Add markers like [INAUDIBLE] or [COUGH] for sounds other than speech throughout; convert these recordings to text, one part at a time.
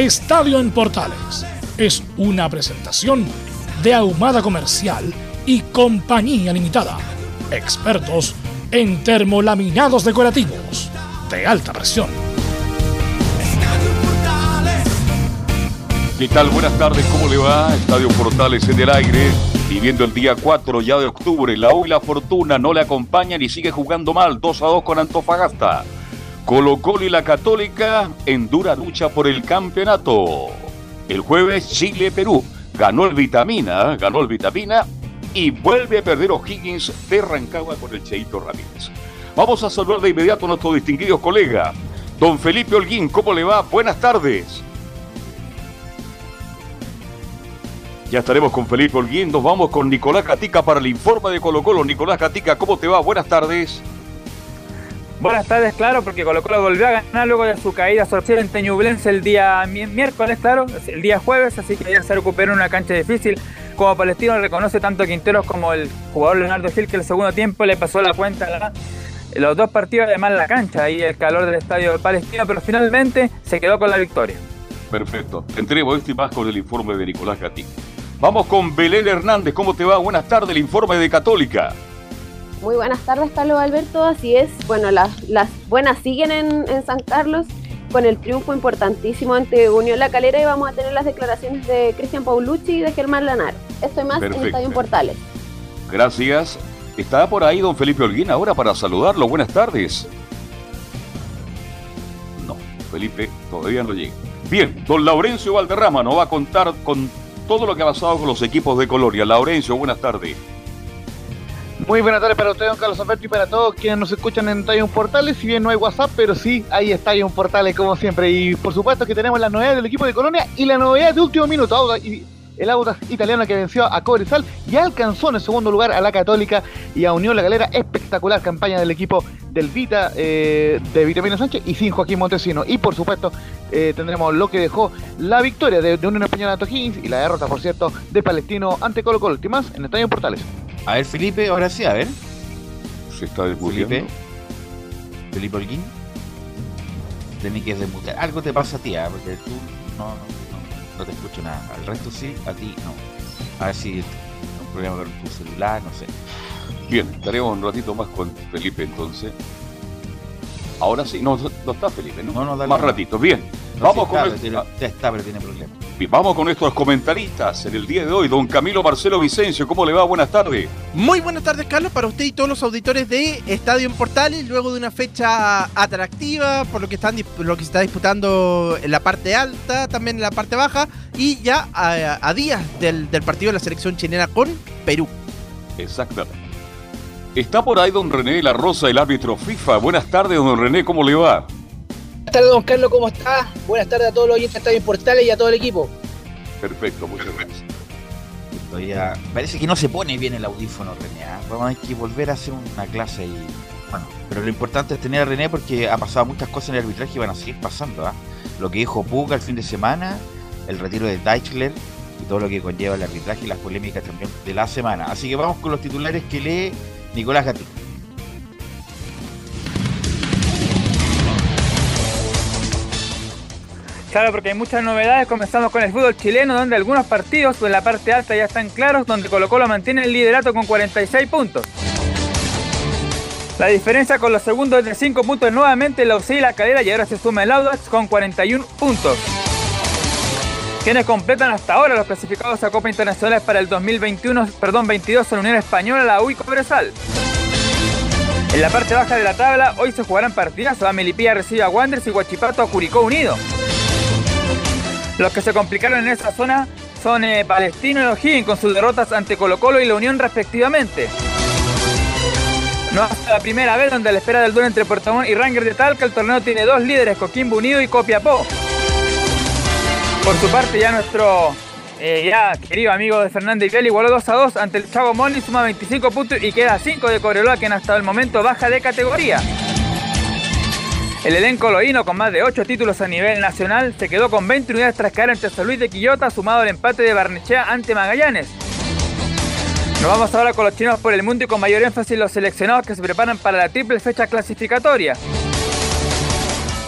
Estadio en Portales es una presentación de Ahumada Comercial y Compañía Limitada. Expertos en termolaminados decorativos de alta presión. ¿Qué tal? Buenas tardes, ¿cómo le va? Estadio Portales en el aire, viviendo el día 4 ya de octubre. La U y la Fortuna no le acompañan y sigue jugando mal, 2 a 2 con Antofagasta. Colo Colo y la Católica en dura lucha por el campeonato. El jueves Chile-Perú ganó el Vitamina, ganó el Vitamina y vuelve a perder O'Higgins de Rancagua con el Cheito Ramírez. Vamos a saludar de inmediato a nuestro distinguido colega, don Felipe Holguín. ¿Cómo le va? Buenas tardes. Ya estaremos con Felipe Holguín. Nos vamos con Nicolás Catica para el informe de Colo Colo. Nicolás Catica, ¿cómo te va? Buenas tardes. Buenas tardes, claro, porque Colo Colo volvió a ganar luego de su caída social en Teñublense el día miércoles, claro, el día jueves, así que ya se recuperó en una cancha difícil. Como Palestino reconoce tanto Quinteros como el jugador Leonardo Gil que el segundo tiempo le pasó la cuenta a los dos partidos además la cancha y el calor del estadio palestino, pero finalmente se quedó con la victoria. Perfecto. Entremos este más con el informe de Nicolás Gatín. Vamos con Belén Hernández. ¿Cómo te va? Buenas tardes, el informe de Católica. Muy buenas tardes, Carlos Alberto. Así es. Bueno, las, las buenas siguen en, en, San Carlos con el triunfo importantísimo ante Unión La Calera y vamos a tener las declaraciones de Cristian Paulucci y de Germán Lanar. Estoy más Perfecto. en Estadio Portales. Gracias. Está por ahí don Felipe Holguín ahora para saludarlo. Buenas tardes. No, Felipe todavía no llega. Bien, don Laurencio Valderrama nos va a contar con todo lo que ha pasado con los equipos de Colonia. Laurencio, buenas tardes. Muy buenas tardes para usted, don Carlos Alberto, y para todos quienes nos escuchan en Estadio Portales. Si bien no hay WhatsApp, pero sí hay Estadio Portales, como siempre. Y por supuesto que tenemos las novedades del equipo de Colonia y la novedad de último minuto. El Audax italiano que venció a Cobresal y alcanzó en el segundo lugar a la Católica y a Unión La Galera. Espectacular campaña del equipo del Vita, eh, de Vitamina Sánchez y sin Joaquín Montesino. Y por supuesto eh, tendremos lo que dejó la victoria de, de Unión Española Higgins y la derrota, por cierto, de Palestino ante Colo Colo. más en Estadio Portales. A ver, Felipe, ahora sí, a ver. Se está desmutando. Felipe. Felipe Holguín. Tenés que desmutar. Algo te pasa a ti, ¿eh? porque tú no, no, no, no, te escucho nada. Al resto sí, a ti no. A ver si un problema con tu celular, no sé. Bien, estaremos un ratito más con Felipe entonces. Ahora sí, no, no está Felipe, ¿no? No, no, dale. Más ratito, bien. No, Vamos con está, nuestro- pero tiene- ya está, pero tiene problemas. Bien, Vamos con nuestros comentaristas en el día de hoy. Don Camilo Marcelo Vicencio, ¿cómo le va? Buenas tardes. Muy buenas tardes, Carlos, para usted y todos los auditores de Estadio en Portales, luego de una fecha atractiva, por lo que, están, lo que se está disputando en la parte alta, también en la parte baja, y ya a, a días del, del partido de la selección chilena con Perú. Exactamente. Está por ahí don René La Rosa, el árbitro FIFA. Buenas tardes, don René, ¿cómo le va? Buenas tardes, don Carlos, ¿cómo está? Buenas tardes a todos los oyentes de Estadio Portales y a todo el equipo. Perfecto, muchas gracias. Todavía parece que no se pone bien el audífono, René. ¿ah? Vamos a tener que volver a hacer una clase y. Bueno, pero lo importante es tener a René porque ha pasado muchas cosas en el arbitraje y van a seguir pasando. ¿ah? Lo que dijo Puga el fin de semana, el retiro de Deichler y todo lo que conlleva el arbitraje y las polémicas también de la semana. Así que vamos con los titulares que lee Nicolás Gatín. Claro, porque hay muchas novedades. Comenzamos con el fútbol chileno, donde algunos partidos en la parte alta ya están claros, donde Colo Colo mantiene el liderato con 46 puntos. La diferencia con los segundos es de 5 puntos nuevamente la UCI y la Calera y ahora se suma el Audax con 41 puntos. Quienes completan hasta ahora los clasificados a Copa Internacionales para el 2021, perdón, 22 son Unión Española, la U y Cobresal. En la parte baja de la tabla, hoy se jugarán partidas. Melipilla recibe a Wanderers y Guachipato a Curicó Unido. Los que se complicaron en esa zona son eh, Palestino y O'Higgins con sus derrotas ante Colo Colo y la Unión respectivamente. No hasta la primera vez donde la espera del duelo entre Puerto Montt y Ranger de Talca el torneo tiene dos líderes, Coquimbo Unido y Copiapó. Por su parte ya nuestro eh, querido amigo de Fernández Vial igualó 2 a 2 ante el Chavo Moni, suma 25 puntos y queda 5 de Cobreloa quien hasta el momento baja de categoría. El elenco loíno con más de 8 títulos a nivel nacional se quedó con 20 unidades tras caer ante San Luis de Quillota sumado al empate de Barnechea ante Magallanes. Nos vamos ahora con los chinos por el mundo y con mayor énfasis los seleccionados que se preparan para la triple fecha clasificatoria.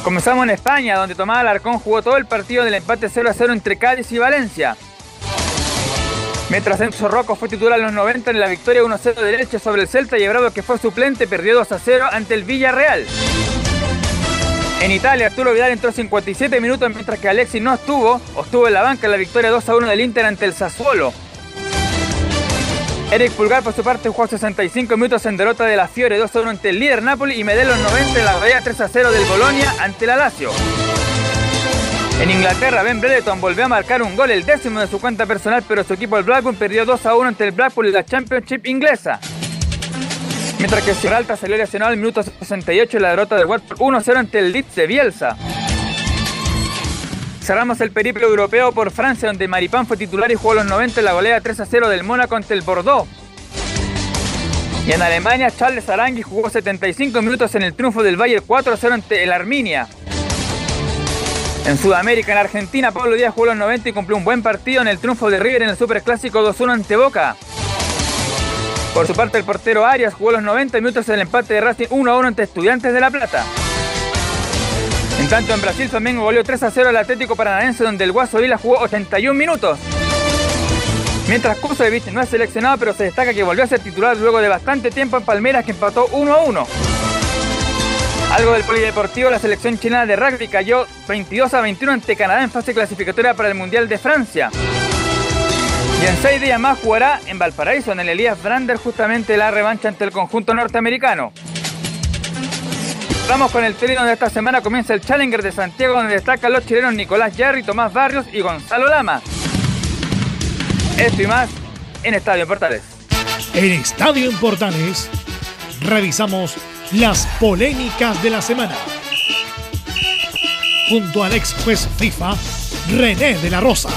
Comenzamos en España, donde Tomás Alarcón jugó todo el partido del empate 0 a 0 entre Cádiz y Valencia. Mientras Enzo Rocco fue titular en los 90 en la victoria 1-0 de Leche sobre el Celta y que fue suplente perdió 2 a 0 ante el Villarreal. En Italia, Arturo Vidal entró 57 minutos mientras que Alexis no estuvo o estuvo en la banca en la victoria 2 a 1 del Inter ante el Sassuolo. Eric Pulgar por su parte jugó 65 minutos en derrota de la Fiore 2 a 1 ante el líder Napoli y Medellín los 90 en la batalla 3 a 0 del Bolonia ante la Lazio. En Inglaterra, Ben Brereton volvió a marcar un gol, el décimo de su cuenta personal, pero su equipo el Blackburn perdió 2 a 1 ante el Blackpool en la Championship inglesa. Mientras que Gibraltar salió lesionado al minuto 68 en la derrota del Watford 1 a 0 ante el Leeds de Bielsa. Cerramos el periplo europeo por Francia, donde Maripán fue titular y jugó los 90 en la golea 3 a 0 del Mónaco ante el Bordeaux. Y en Alemania, Charles Arangui jugó 75 minutos en el triunfo del Bayern 4 a 0 ante el Arminia. En Sudamérica, en Argentina, Pablo Díaz jugó los 90 y cumplió un buen partido en el triunfo de River en el Superclásico 2-1 ante Boca. Por su parte, el portero Arias jugó los 90 minutos en el empate de Racing 1-1 ante Estudiantes de La Plata. En tanto, en Brasil, Flamengo goleó 3 a 0 al Atlético Paranaense, donde el Guaso Vila jugó 81 minutos. Mientras Kusevich no es seleccionado, pero se destaca que volvió a ser titular luego de bastante tiempo en Palmeras, que empató 1 a 1. Algo del polideportivo, la selección chilena de rugby cayó 22 a 21 ante Canadá en fase clasificatoria para el Mundial de Francia. Y en seis días más jugará en Valparaíso, en el Elías Brander, justamente la revancha ante el conjunto norteamericano. Vamos con el trino de esta semana. Comienza el Challenger de Santiago, donde destacan los chilenos Nicolás Yarri, Tomás Barrios y Gonzalo Lama. Esto y más en Estadio Portales. En Estadio en Portales revisamos las polémicas de la semana. Junto al ex juez FIFA, René de la Rosa.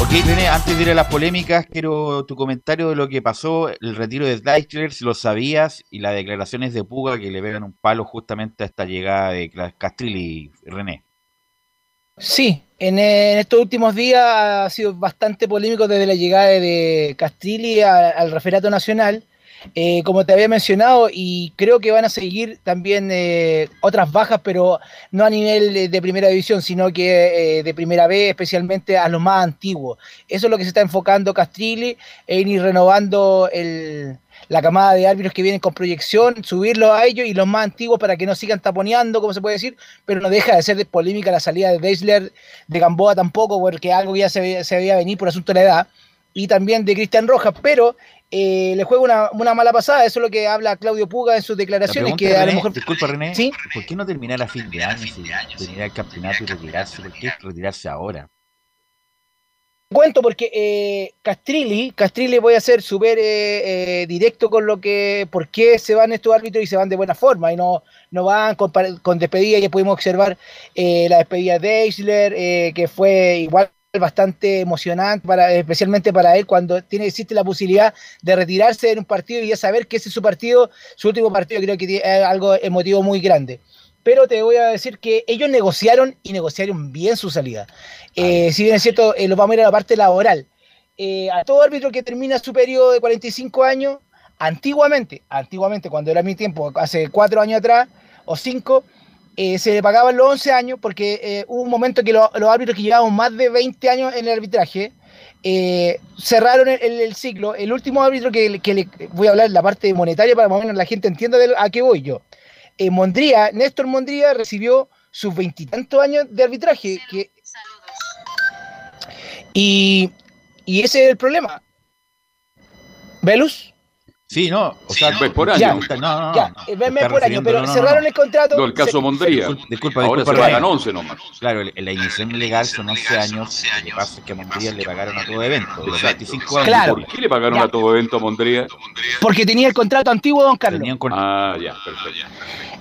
Ok, René, antes de ir a las polémicas, quiero tu comentario de lo que pasó, el retiro de Deichler, si lo sabías, y las declaraciones de Puga que le pegan un palo justamente a esta llegada de Castrilli, René. Sí, en, estos últimos días ha sido bastante polémico desde la llegada de Castrilli al referato nacional. Eh, como te había mencionado, y creo que van a seguir también eh, otras bajas, pero no a nivel de, primera división, sino que eh, de primera B, especialmente a los más antiguos. Eso es lo que se está enfocando Castrilli, en ir renovando el, la camada de árbitros que vienen con proyección, subirlos a ellos y los más antiguos para que no sigan taponeando, como se puede decir, pero no deja de ser de polémica la salida de Deisler, de Gamboa tampoco, porque algo ya se, se veía venir por asunto de la edad, y también de Cristian Rojas, pero eh, le juega una, una, mala pasada, eso es lo que habla Claudio Puga en sus declaraciones. que René, a lo mejor... Disculpa, René, ¿Sí? ¿por qué no terminar a fin de año, si terminar el campeonato y retirarse? ¿Por qué retirarse ahora? Cuento porque eh, Castrilli, Castrilli voy a ser súper eh, eh, directo con lo que, por qué se van estos árbitros y se van de buena forma y no, no van con, con despedida, ya pudimos observar eh, la despedida de Eisler, eh, que fue igual bastante emocionante, para, especialmente para él, cuando tiene, existe la posibilidad de retirarse en un partido y ya saber que ese es su partido, su último partido, creo que es algo emotivo muy grande. Pero te voy a decir que ellos negociaron y negociaron bien su salida. Eh, si bien es cierto, eh, lo vamos a ir a la parte laboral. Eh, a todo árbitro que termina su periodo de 45 años, antiguamente, antiguamente, cuando era mi tiempo, hace cuatro años atrás o cinco, eh, se le pagaban los 11 años porque eh, hubo un momento que lo, los árbitros que llevaban más de 20 años en el arbitraje eh, cerraron el, el, el, ciclo. El último árbitro que, que, le voy a hablar la parte monetaria para más o menos la gente entienda de, a qué voy yo. Mondría, Néstor Mondría recibió sus veintitantos años de arbitraje. Que, y, y ese es el problema. ¿Velus? Sí, no, o sea, Ves por Ya. año. no, no, no. ya, no, eh, por año, pero no, no, cerraron no. el contrato. No, el caso se- Mondría. Disculpa, disculpa, Ahora se disculpa, pagan René. 11 nomás. Claro, la iniciación legal son 11 años. Lo que pasa es que a Mondría le pagaron a todo evento. Los Exacto. 25 años. Claro. ¿Por qué le pagaron Ya. a todo evento a Mondría? Porque tenía el contrato antiguo, don Carlos. Tenían con- Ah, ya, perfecto.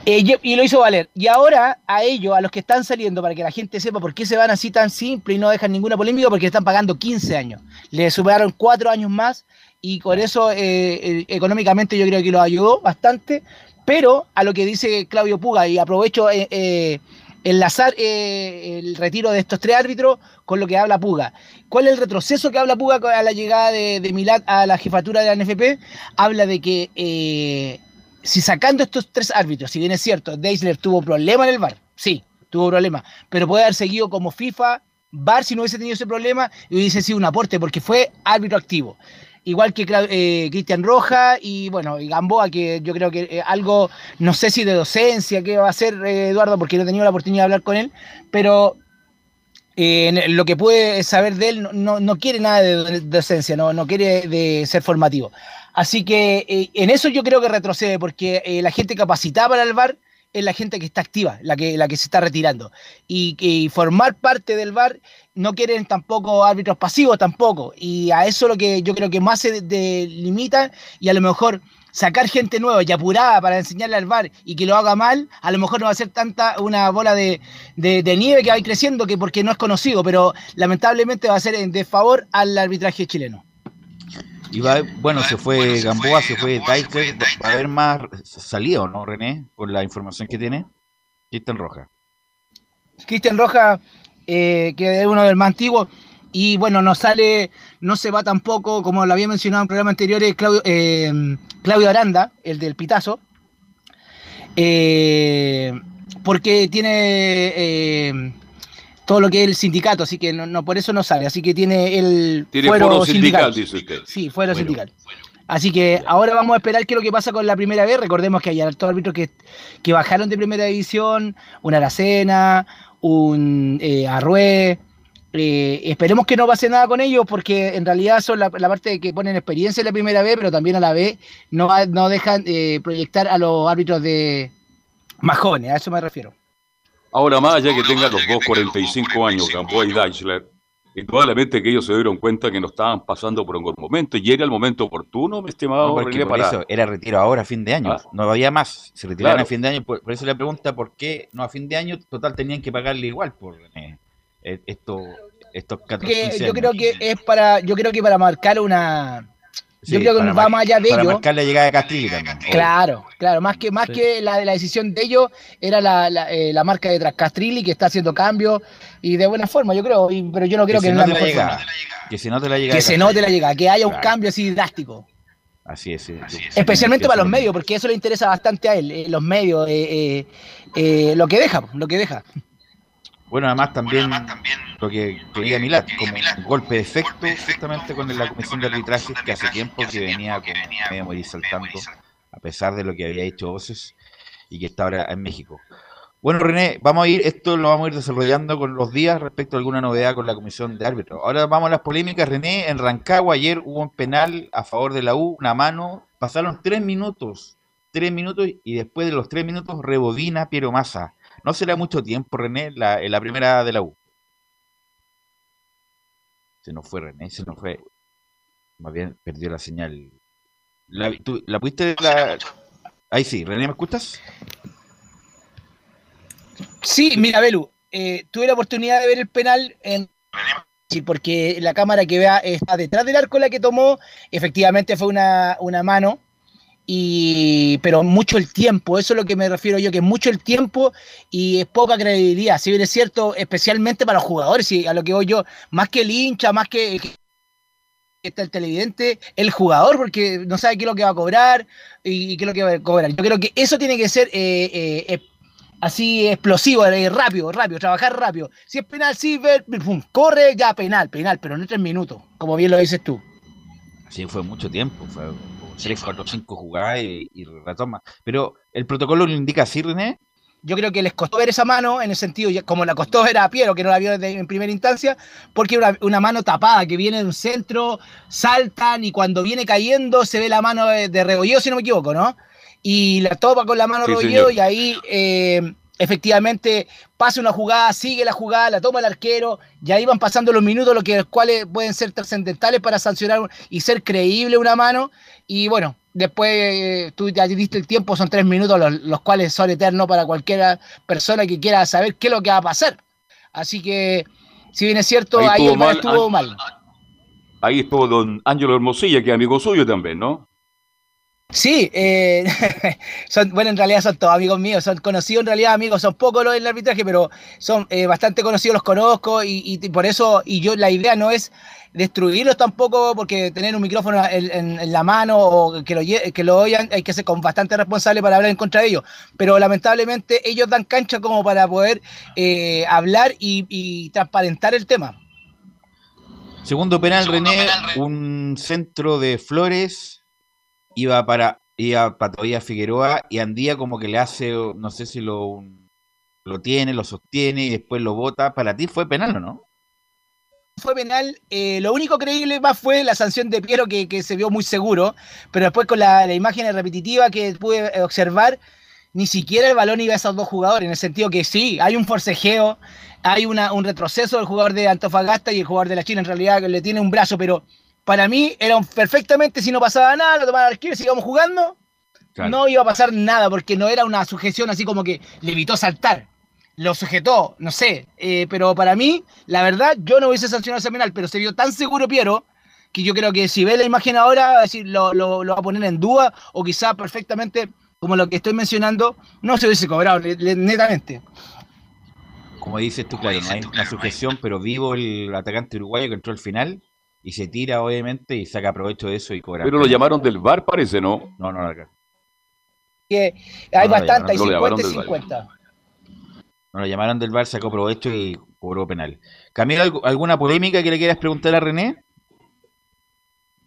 Eh, y, y lo hizo valer. Y ahora a ellos, a los que están saliendo, para que la gente sepa por qué se van así tan simple y no dejan ninguna polémica, porque están pagando 15 años. Le superaron 4 años más y con eso eh, eh, económicamente yo creo que los ayudó bastante. Pero a lo que dice Claudio Puga, y aprovecho eh, enlazar el retiro de estos tres árbitros con lo que habla Puga. ¿Cuál es el retroceso que habla Puga a la llegada de, Milad a la jefatura de la NFP? Habla de que si sacando estos tres árbitros, si bien es cierto, Deisler tuvo problema en el VAR, sí, tuvo problema, pero puede haber seguido como FIFA, VAR si no hubiese tenido ese problema y hubiese sido un aporte porque fue árbitro activo. Igual que eh, Cristian Roja y bueno, y Gamboa, que yo creo que eh, algo, no sé si de docencia, qué va a hacer eh, Eduardo, porque no he tenido la oportunidad de hablar con él, pero lo que puede saber de él, no, no, quiere nada de, docencia, no, no quiere de ser formativo. Así que en eso yo creo que retrocede, porque la gente capacitada para el VAR es la gente que está activa, la que, la que se está retirando. Y, y formar parte del VAR no quieren tampoco árbitros pasivos tampoco. Y a eso lo que yo creo que más se delimita y a lo mejor sacar gente nueva y apurada para enseñarle al VAR y que lo haga mal, a lo mejor no va a ser tanta una bola de, de- de nieve que va a ir creciendo que porque no es conocido, pero lamentablemente va a ser en desfavor al arbitraje chileno. Y va, bueno, se fue Gamboa, se fue Deichler. Va a haber más salido, ¿no, René? Con la información que tiene. Cristian Roja. Cristian Roja, eh, que es uno de los más antiguos, y bueno, no sale, no se va tampoco, como lo había mencionado en programas anteriores, Claudio, eh, Claudio Aranda, el del Pitazo, eh, porque tiene eh, todo lo que es el sindicato, así que no, no, por eso no sale, así que tiene el Tiene fuero sindical, dice usted. Sí, fuera Bueno. sindical. Así que ahora vamos a esperar qué es lo que pasa con la primera vez. Recordemos que hay hartos árbitros que, que bajaron de primera división, un Aracena, un eh, Arrué. Eh, esperemos que no pase nada con ellos porque en realidad son la, parte que ponen experiencia en la primera vez, pero también a la vez no, no dejan eh, proyectar a los árbitros de más jóvenes, a eso me refiero. Ahora más allá que tengan los dos 45 años, Gamboa y Deichler, indudablemente que ellos se dieron cuenta que no estaban pasando por un buen momento y era el momento oportuno, mi estimado No, porque René, por para... eso era retiro ahora, a fin de año. Ah. No había más. Se retiraron Claro. a fin de año. Por, por eso la pregunta, ¿por qué no a fin de año? Total, tenían que pagarle igual por René. Eh, esto, estos 14 Que 15 yo creo que es para, yo creo que para marcar una, yo creo que va más allá de Para ello. marcar la llegada de Castrilli también. Claro, claro, más que más Sí. que la de la decisión de ellos era la, la, eh, la marca de Trascastrilli que está haciendo cambios y de buena forma, yo creo, y- pero yo no creo que, se no es la llegada. forma. Que se note la llegada. Que de se Castrilli. note la llegada, que haya un Claro. cambio así drástico. Así es. sí. Especialmente para los medios, porque eso le interesa bastante a él, eh, los medios, eh, eh, eh, lo que deja, lo que deja. Bueno, además también lo que quería Milad, como un golpe de efecto justamente con la comisión de arbitraje que hace tiempo que venía como medio morir saltando, a pesar de lo que había hecho Voces y que está ahora en México. Bueno, René, vamos a ir, esto lo vamos a ir desarrollando con los días respecto a alguna novedad con la comisión de árbitros. Ahora vamos a las polémicas, René, en Rancagua ayer hubo un penal a favor de la U, una mano, pasaron tres minutos, tres minutos y después de los tres minutos rebobina Piero Massa. No será mucho tiempo, René, la, en la primera de la U. Se nos fue René, se nos fue. Más bien perdió la señal. ¿La, tú, ¿la pudiste? La... Ahí sí, René, ¿me escuchas? Sí, mira, Belu, eh, tuve la oportunidad de ver el penal en porque la cámara que vea está detrás del arco la que tomó, efectivamente fue una, una mano, y pero mucho el tiempo, eso es lo que me refiero yo, que mucho el tiempo y es poca credibilidad, si bien es cierto, especialmente para los jugadores, y a lo que voy yo, más que el hincha, más que, está el televidente, el jugador, porque no sabe qué es lo que va a cobrar y, qué es lo que va a cobrar. Yo creo que eso tiene que ser eh, eh, así explosivo, rápido, rápido, trabajar rápido. Si es penal, sí, ver, pum, corre, ya penal, penal, pero no tres minutos, como bien lo dices tú. Sí, fue mucho tiempo, fue 3, 4, 5 jugadas y, y retoma. Pero el protocolo lo indica así, René. Yo creo que les costó ver esa mano, en el sentido, como la costó ver a Piero, que no la vio desde- en primera instancia, porque una, una mano tapada que viene de un centro, saltan y cuando viene cayendo se ve la mano de, de si no me equivoco, ¿no? Y la topa con la mano Sí, Rebolleo señor. y ahí eh, efectivamente pasa una jugada, sigue la jugada, la toma el arquero, y ahí van pasando los minutos, los que, los cuales pueden ser trascendentales para sancionar y ser creíble una mano. Y bueno, después eh, tú ya diste el tiempo, son tres minutos, los, los cuales son eternos para cualquier persona que quiera saber qué es lo que va a pasar. Así que, si bien es cierto, Ahí ahí, estuvo mal, estuvo mal. Ahí estuvo don Ángelo Hermosilla, que es amigo suyo también, ¿no? Sí, eh, [LAUGHS] son, bueno, en realidad son todos amigos míos, son conocidos en realidad amigos, son pocos los del arbitraje, pero son eh, bastante conocidos, los conozco y, y por eso, y yo la idea no es destruirlos tampoco, porque tener un micrófono en, en- en la mano o que lo, que lo oigan hay que ser con bastante responsable para hablar en contra de ellos, pero lamentablemente ellos dan cancha como para poder eh, hablar y, y transparentar el tema. Segundo penal, René, un centro de Flores, iba para, iba para todavía Figueroa y Andía como que le hace, no sé si lo, lo tiene, lo sostiene y después lo bota. Para ti fue penal o no? fue penal. eh, lo único creíble más fue la sanción de Piero, que, que se vio muy seguro, pero después con la, la imagen repetitiva que pude observar, ni siquiera el balón iba a esos dos jugadores, en el sentido que sí, hay un forcejeo, hay una, un retroceso del jugador de Antofagasta y el jugador de la China, en realidad le tiene un brazo, pero para mí era un- perfectamente, si no pasaba nada, lo tomaban al arquero y sigamos jugando, Claro. no iba a pasar nada, porque no era una sujeción así como que le evitó saltar. Lo sujetó, no sé. eh, pero para mí, la verdad, yo no hubiese sancionado ese penal, pero se vio tan seguro Piero que yo creo que si ve la imagen ahora, va a decir, lo, lo- lo va a poner en duda, o quizá perfectamente, como lo que estoy mencionando, no se hubiese cobrado, le- le- netamente. Como dices tú, claro, no hay una sujeción, pero vivo el atacante uruguayo que entró al final y se tira, obviamente, y saca provecho de eso y cobra. Pero lo llamaron del VAR, parece, ¿no? No, no, acá. Que hay No, no, bastante, hay no lo 50 llamaron y del VAR. 50. No lo llamaron del VAR, sacó provecho y cobró penal. Camilo, ¿algu- ¿alguna polémica que le quieras preguntar a René?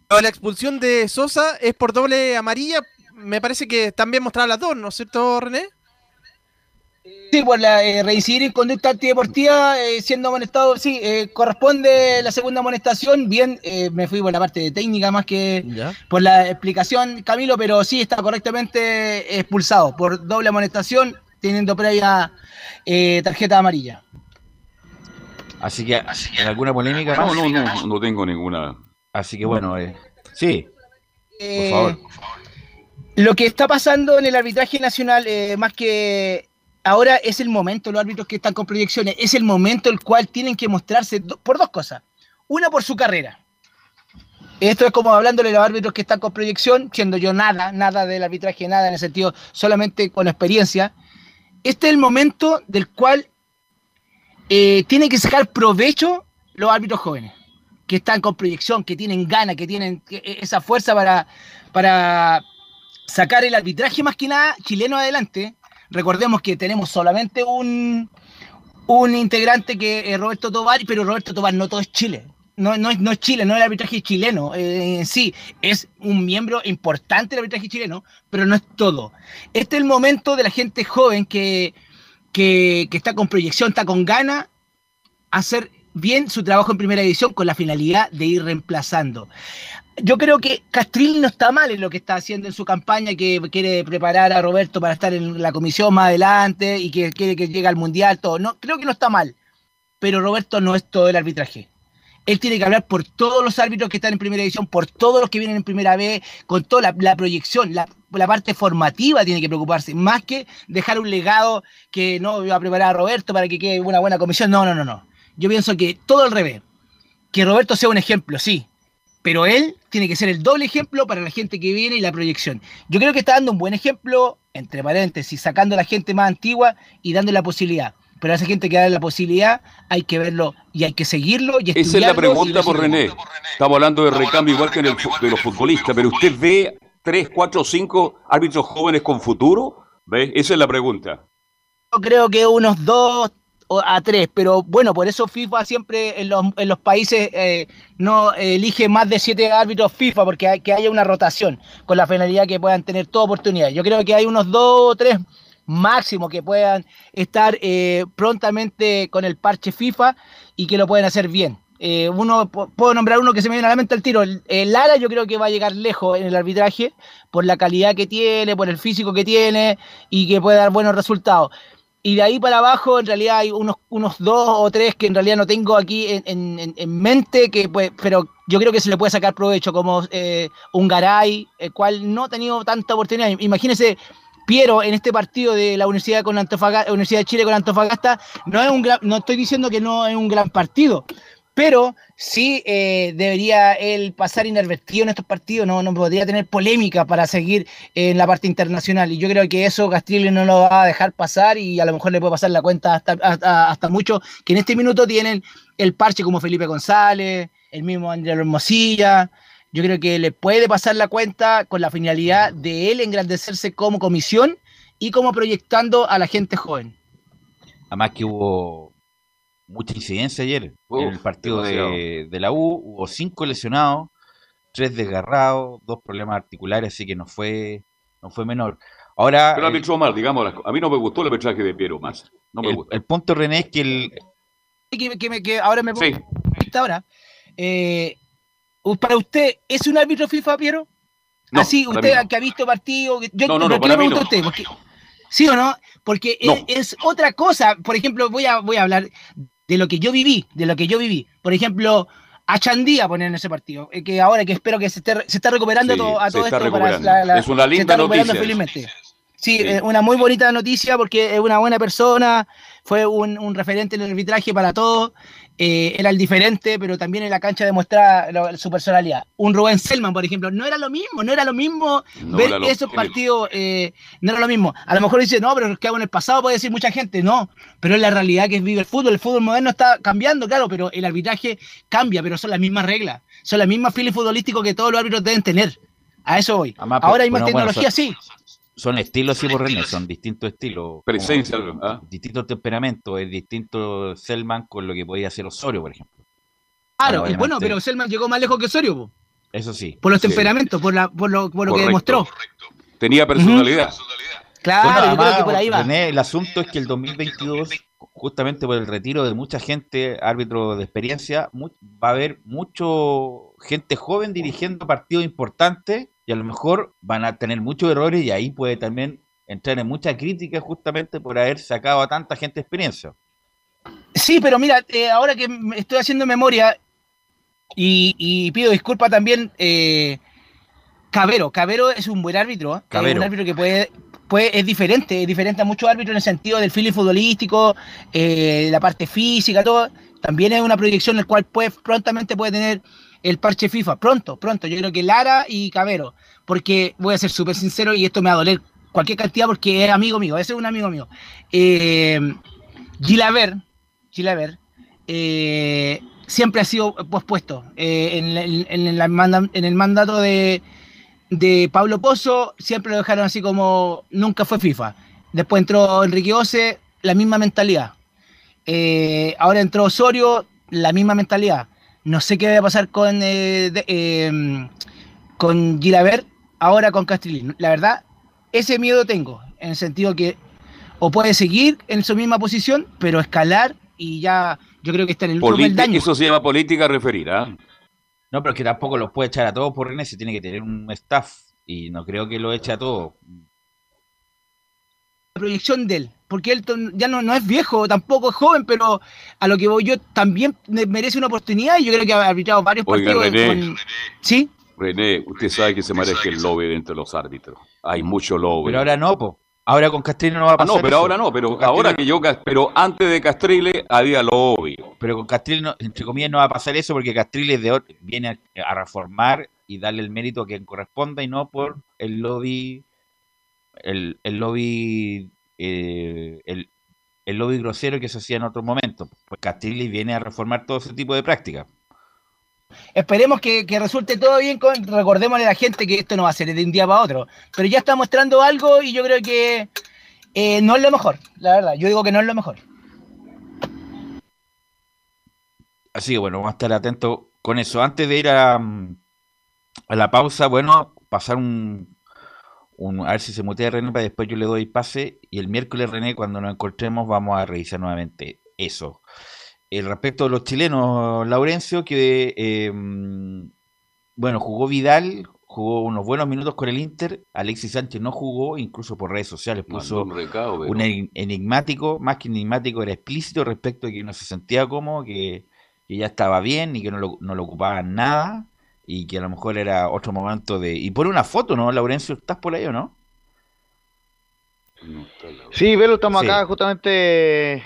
La expulsión de Sosa es por doble amarilla. Me parece que están bien mostradas las dos, ¿no es cierto, René? Sí, por la eh, reincidir en conducta antideportiva, eh, siendo amonestado, sí, eh, corresponde la segunda amonestación. Bien, eh, me fui por la parte de técnica más que Ya. por la explicación, Camilo, pero sí está correctamente expulsado por doble amonestación, teniendo previa eh, tarjeta amarilla. Así que, ¿alguna polémica No, no, no, no tengo ninguna. Así que bueno, eh, sí, por favor. Lo que está pasando en el arbitraje nacional, eh, más que ahora es el momento, los árbitros que están con proyecciones, es el momento el cual tienen que mostrarse por dos cosas. Una, por su carrera. Esto es como hablándole a los árbitros que están con proyección, siendo yo nada, nada del arbitraje, nada en el sentido, solamente con experiencia. Este es el momento del cual eh, tienen que sacar provecho los árbitros jóvenes, que están con proyección, que tienen ganas, que tienen e, esa fuerza para, para sacar el arbitraje más que nada chileno adelante. Recordemos que tenemos solamente un, un integrante que es Roberto Tobar, pero Roberto Tobar no todo es Chile. No, no, es, no es Chile, no es el arbitraje chileno eh, sí. Es un miembro importante del arbitraje chileno, pero no es todo. Este es el momento de la gente joven que, que, que está con proyección, está con ganas, hacer bien su trabajo en primera división con la finalidad de ir reemplazando. Yo creo que Castrilli no está mal en lo que está haciendo en su campaña, que quiere preparar a Roberto para estar en la comisión más adelante y que quiere que llegue al mundial, todo. No, creo que no está mal, pero Roberto no es todo el arbitraje. Él tiene que hablar por todos los árbitros que están en primera división, por todos los que vienen en primera vez, con toda la, la proyección, la, la parte formativa tiene que preocuparse, más que dejar un legado que no va a preparar a Roberto para que quede una buena comisión. No, no, no, no. Yo pienso que todo al revés. Que Roberto sea un ejemplo, sí, pero él tiene que ser el doble ejemplo para la gente que viene y la proyección. Yo creo que está dando un buen ejemplo, entre paréntesis, sacando a la gente más antigua y dando la posibilidad. Pero a esa gente que da la posibilidad hay que verlo y hay que seguirlo y Esa es la pregunta y- por René. Estamos hablando de recambio igual que en el, de los futbolistas, pero ¿usted ve tres, cuatro, cinco árbitros jóvenes con futuro? ¿Ve? Esa es la pregunta. Yo creo que unos dos a tres, pero bueno, por eso FIFA siempre en los, en los países eh, no elige más de siete árbitros FIFA, porque hay, que haya una rotación, con la finalidad que puedan tener toda oportunidad. Yo creo que hay unos dos o tres máximo que puedan estar eh, prontamente con el parche FIFA y que lo pueden hacer bien. Eh, uno puedo nombrar uno que se me viene a la mente al tiro. El, el, yo creo que va a llegar lejos en el arbitraje por la calidad que tiene, por el físico que tiene y que puede dar buenos resultados. Y de ahí para abajo, en realidad hay unos, unos dos o tres que en realidad no tengo aquí en, en, en mente, que pues, pero yo creo que se le puede sacar provecho, como eh, un Garay, el cual no ha tenido tanta oportunidad. Imagínense, Piero en este partido de la Universidad con Antofagasta, Universidad de Chile con Antofagasta, no es un gran, no estoy diciendo que no es un gran partido, pero sí eh, debería él pasar inadvertido en estos partidos, no, no podría tener polémica para seguir en la parte internacional. Y yo creo que eso Castrilli no lo va a dejar pasar y a lo mejor le puede pasar la cuenta hasta, hasta, hasta mucho, que en este minuto tienen el parche como Felipe González, el mismo Andrés Hermosilla. Yo creo que le puede pasar la cuenta con la finalidad de él engrandecerse como comisión y como proyectando a la gente joven. Además que hubo mucha incidencia ayer Uf, en el partido de, de, la U. Hubo cinco lesionados, tres desgarrados, dos problemas articulares, así que no fue, no fue menor. Ahora, Pero arbitró mal, digamos. A mí no me gustó el arbitraje de Piero más. No me el, gusta. el punto, René, es que el. Que, que, que ahora me pongo. Sí. Ahora, eh, para usted, ¿es un árbitro FIFA, Piero? No, Así, usted no. que ha visto partidos. Yo, no, no, no, para mí no. Usted, porque, ¿Sí o no? Porque no. Es, es, otra cosa. Por ejemplo, voy a, voy a hablar de lo que yo viví, de lo que yo viví. Por ejemplo, a Chandía poner en ese partido, eh, que ahora que espero que se esté, se está recuperando sí, todo, a todo esto para la, la, es una linda noticia. Felizmente. Sí, sí, una muy bonita noticia porque es una buena persona, fue un, un referente en el arbitraje para todos, eh, era el diferente, pero también en la cancha demostraba su personalidad. Un Rubén Selman, por ejemplo, no era lo mismo, no era lo mismo no ver lo, esos partidos, eh, no era lo mismo. A lo mejor dice, no, pero es que hago en el pasado, puede decir mucha gente, no, pero es la realidad que vive el fútbol. El fútbol moderno está cambiando, claro, pero el arbitraje cambia, pero son las mismas reglas, son las mismas filas futbolísticos que todos los árbitros deben tener. A eso voy. Además, Ahora hay más bueno, tecnología, bueno, sí son estilos sí por René, son distintos estilos. Presencia, ¿ah? distintos temperamentos, es distinto Selman con lo que podía hacer Osorio, por ejemplo. Claro, bueno, bueno pero Selman llegó más lejos que Osorio. Po. Eso sí. Por los sí. temperamentos, por, la, por lo, por lo que demostró. Correcto. Tenía personalidad. Uh -huh. Claro, bueno, además, yo creo que por ahí va. René, el asunto es que el 2022, justamente por el retiro de mucha gente, árbitro de experiencia, va a haber mucho gente joven dirigiendo partidos importantes y a lo mejor van a tener muchos errores y ahí puede también entrar en mucha crítica justamente por haber sacado a tanta gente experiencia. Sí, pero mira, eh, ahora que estoy haciendo memoria y, y pido disculpas también, eh, Cabero, Cabero es un buen árbitro, ¿eh? Cabero. es un árbitro que puede, puede, es diferente, es diferente a muchos árbitros en el sentido del feeling futbolístico, eh, la parte física, todo. También es una proyección en la cual puede, prontamente puede tener el parche FIFA. Pronto, pronto. Yo creo que Lara y Cabero. Porque voy a ser súper sincero y esto me va a doler cualquier cantidad porque es amigo mío. Ese es un amigo mío. Eh, Gilaver, Gilaver eh, siempre ha sido pospuesto eh, en, el mandato de, de Pablo Pozo. Siempre lo dejaron así como nunca fue FIFA. Después entró Enrique Ose, la misma mentalidad. Eh, ahora entró Osorio, la misma mentalidad. No sé qué va a pasar con, eh, de, eh, con Gilaver, ahora con Castrilli. La verdad, ese miedo tengo, en el sentido que o puede seguir en su misma posición, pero escalar y ya yo creo que está en el último daño. Eso se llama política referida. ¿eh? No, pero es que tampoco los puede echar a todos por René, se tiene que tener un staff y no creo que lo eche a todos. La proyección de él, porque él ya no, no es viejo, tampoco es joven, pero a lo que voy yo también merece una oportunidad y yo creo que ha arbitrado varios Oiga, partidos. René, con... ¿Sí? René, usted sabe que se merece el lobby dentro de los árbitros. Hay mucho lobby. Pero ahora no, po. Ahora con Castrile no va a pasar. Ah, no, pero eso. ahora no, pero ahora que yo, pero antes de Castrile había lobby. Pero con Castrile, no, entre comillas, no va a pasar eso porque Castrile de, viene a, a, reformar y darle el mérito a quien corresponda y no por el lobby, el, el lobby, eh, el, el lobby grosero que se hacía en otros momentos. Pues Castrile viene a reformar todo ese tipo de prácticas. Esperemos que, que, resulte todo bien. Con, recordémosle a la gente que esto no va a ser de un día para otro. Pero ya está mostrando algo y yo creo que eh, no es lo mejor, la verdad. Yo digo que no es lo mejor. Así que bueno, vamos a estar atentos con eso. Antes de ir a, a la pausa, bueno, pasar un, un, a ver si se mutea René, para después yo le doy pase. Y el miércoles, René, cuando nos encontremos, vamos a revisar nuevamente eso. El respecto de los chilenos, Laurencio, que eh, bueno, jugó Vidal, jugó unos buenos minutos con el Inter. Alexis Sánchez no jugó, incluso por redes sociales puso un recado, enigmático, más que enigmático, era explícito respecto de que no se sentía cómodo, que, que ya estaba bien y que no lo, no lo ocupaban nada y que a lo mejor era otro momento de... Y pone una foto, ¿no, Laurencio? ¿Estás por ahí o no? No Sí, Velo, estamos Sí. acá justamente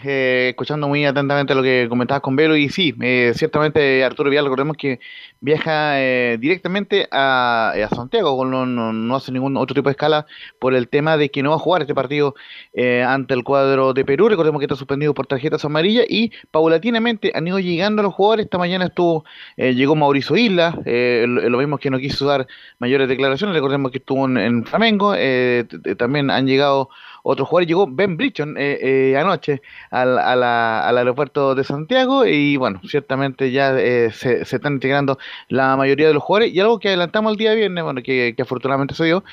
eh, escuchando muy atentamente lo que comentabas con Velo y sí, eh, ciertamente Arturo Vidal, recordemos que viaja eh, directamente a, a Santiago, no, no, no hace ningún otro tipo de escala por el tema de que no va a jugar este partido eh, ante el cuadro de Perú, recordemos que está suspendido por tarjetas amarillas y paulatinamente han ido llegando los jugadores, esta mañana estuvo, eh, llegó Mauricio Isla, eh, lo, mismo que no quiso dar mayores declaraciones, recordemos que estuvo en, en Flamengo, eh, también han llegado otros jugadores. Llegó Ben Brichon eh, eh, anoche al, a la- al aeropuerto de Santiago y bueno, ciertamente ya eh, se, se están integrando la mayoría de los jugadores y algo que adelantamos el día viernes, bueno, que, que afortunadamente se dio,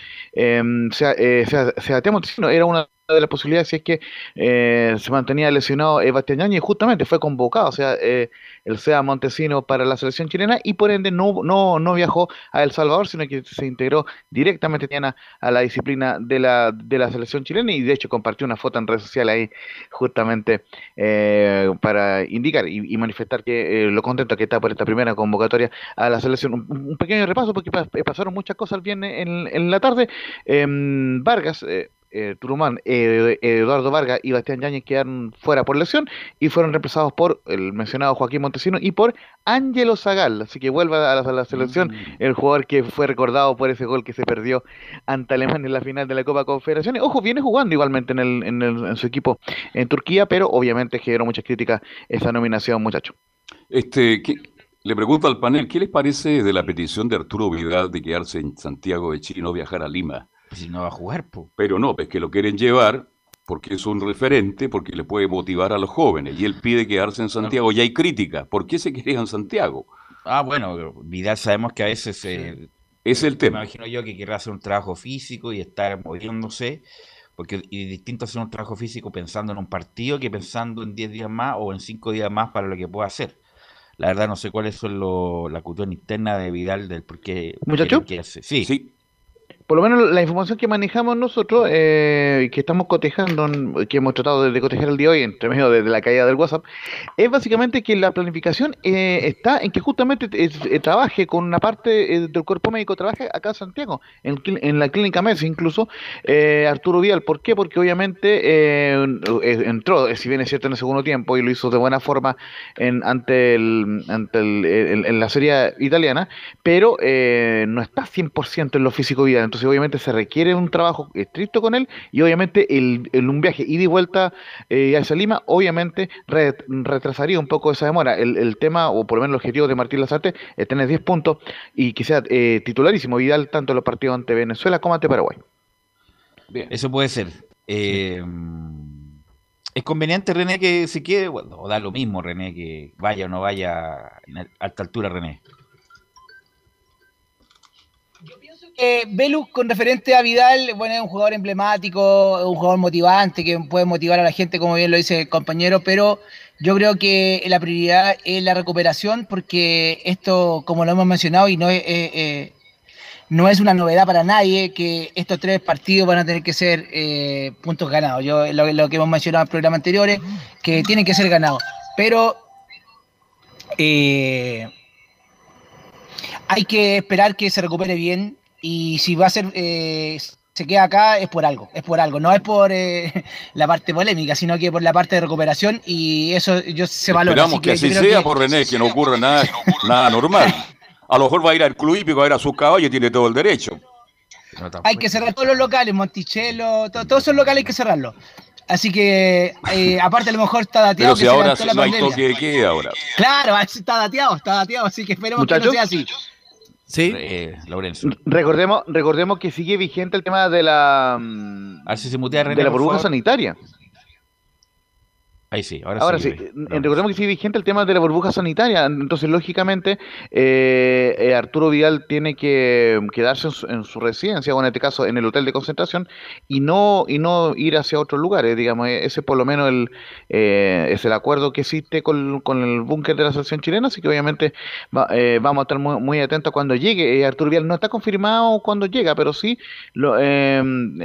sea, eh, sea, Sebastián Montesino era una de las posibilidades si es que eh, se mantenía lesionado eh, Bastián Yáñez y justamente fue convocado, o sea, eh, el SEA Montesino para la selección chilena y por ende no, no, no viajó a El Salvador, sino que se integró directamente a la disciplina de la, de la selección chilena y de hecho compartió una foto en redes sociales ahí justamente eh, para indicar y, manifestar que eh, lo contento que está por esta primera convocatoria a la selección. Un, pequeño repaso porque pas- pasaron muchas cosas el viernes en, en la tarde. Em, Vargas, eh, Turumán, eh, Eduardo Vargas y Bastián Yáñez quedaron fuera por lesión y fueron reemplazados por el mencionado Joaquín Montesino y por Ángelo Zagal. Así que vuelve a la, a la selección el jugador que fue recordado por ese gol que se perdió ante Alemania en la final de la Copa Confederaciones. Ojo, viene jugando igualmente en, el, en, el- en su equipo en Turquía, pero obviamente generó muchas críticas esa nominación, muchacho. Este, ¿qué- le pregunto al panel, ¿qué les parece de la petición de Arturo Vidal de quedarse en Santiago de Chile y no viajar a Lima? Si no va a jugar, po. Pero no, es que lo quieren llevar porque es un referente, porque le puede motivar a los jóvenes. Y él pide quedarse en Santiago. Y hay crítica. ¿Por qué se quería en Santiago? Ah, bueno, Vidal sabemos que a veces eh, Es el me tema. imagino yo que querrá hacer un trabajo físico y estar moviéndose, porque y distinto hacer un trabajo físico pensando en un partido que pensando en 10 días más o en 5 días más para lo que pueda hacer. La verdad no sé cuáles son lo- la cuestión interna de Vidal del por qué ¿Muchacho? Sí, Sí, Por lo menos la información que manejamos nosotros, eh, que estamos cotejando, que hemos tratado de, cotejar el día de hoy, entre medio de, la caída del WhatsApp, es básicamente que la planificación eh, está en que justamente eh, trabaje con una parte eh, del cuerpo médico, trabaje acá en Santiago, en, la clínica MES incluso, Arturo Vidal. ¿Por qué? Porque obviamente entró, si bien es cierto, en el segundo tiempo y lo hizo de buena forma en, ante, el, ante el- en la serie italiana, pero no está 100% en lo físico Vidal, entonces obviamente se requiere un trabajo estricto con él y obviamente el, el- un viaje ida y vuelta eh, hacia Lima obviamente re- retrasaría un poco esa demora. El, el tema, o por lo menos el objetivo de Martín Lazarte es tener 10 puntos y que sea eh, titularísimo Vidal tanto en los partidos ante Venezuela como ante Paraguay. bien. eso puede ser. Eh, ¿Es conveniente, René, que se quede? Bueno, o da lo mismo, René, que vaya o no vaya a alta altura, René. Eh, con referente a Vidal, bueno, es un jugador emblemático, un jugador motivante que puede motivar a la gente, como bien lo dice el compañero, pero yo creo que la prioridad es la recuperación, porque esto, como lo hemos mencionado, y no es, eh, eh, no es una novedad para nadie, que estos tres partidos van a tener que ser eh, puntos ganados. Yo lo, que hemos mencionado en programas anteriores, que tienen que ser ganados. Pero hay que esperar que se recupere bien y si va a ser eh, se queda acá es por algo, es por algo, no es por eh, [LAUGHS] la parte polémica, sino que por la parte de recuperación y eso yo se valora. Esperamos que yo así sea, que- por René, que no ocurra nada, nada normal. A lo mejor va a ir al club hípico a ver a sus caballos y tiene todo el derecho. Hay que cerrar todos los locales, Monticello, to- todos esos locales hay que cerrarlos. Así que, eh, aparte a lo mejor está dateado. Pero si que se ahora levantó la no hay pandemia. toque de queda ahora. Claro, [LAUGHS] está dateado, está dateado, así que esperemos que no sea así. Sí. Eh, Lorenzo. Recordemos, recordemos que sigue vigente el tema de la A ver si se mutea René. de la por burbuja favor. sanitaria. Ahí sí, ahora, Ahora sí. recordemos que sigue vigente el tema de la burbuja sanitaria, entonces lógicamente eh, eh, Arturo Vidal tiene que quedarse en su, en su residencia, o en este caso en el hotel de concentración, y no y no ir hacia otros lugares, digamos, eh, ese por lo menos el, eh, es el acuerdo que existe con, con el búnker de la selección chilena, así que obviamente va- eh, vamos a estar muy, muy atentos cuando llegue. Arturo Vidal no está confirmado cuando llega, pero sí lo, eh,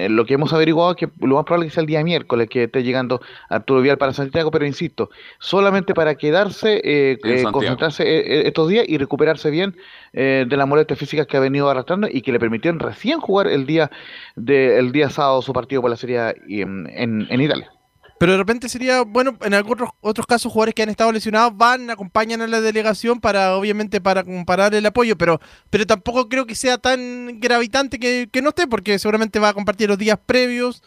lo que hemos averiguado es que lo más probable es que sea el día miércoles que esté llegando Arturo Vidal para Santiago, pero insisto, solamente para quedarse, eh, eh, concentrarse eh, eh, estos días y recuperarse bien eh, de las molestias físicas que ha venido arrastrando y que le permitieron recién jugar el día de, el día sábado su partido por la Serie en, en, en Italia. Pero de repente sería, bueno, en algunos otros casos jugadores que han estado lesionados van, acompañan a la delegación para, obviamente, para comparar el apoyo, pero, pero tampoco creo que sea tan gravitante que, que no esté, porque seguramente va a compartir los días previos,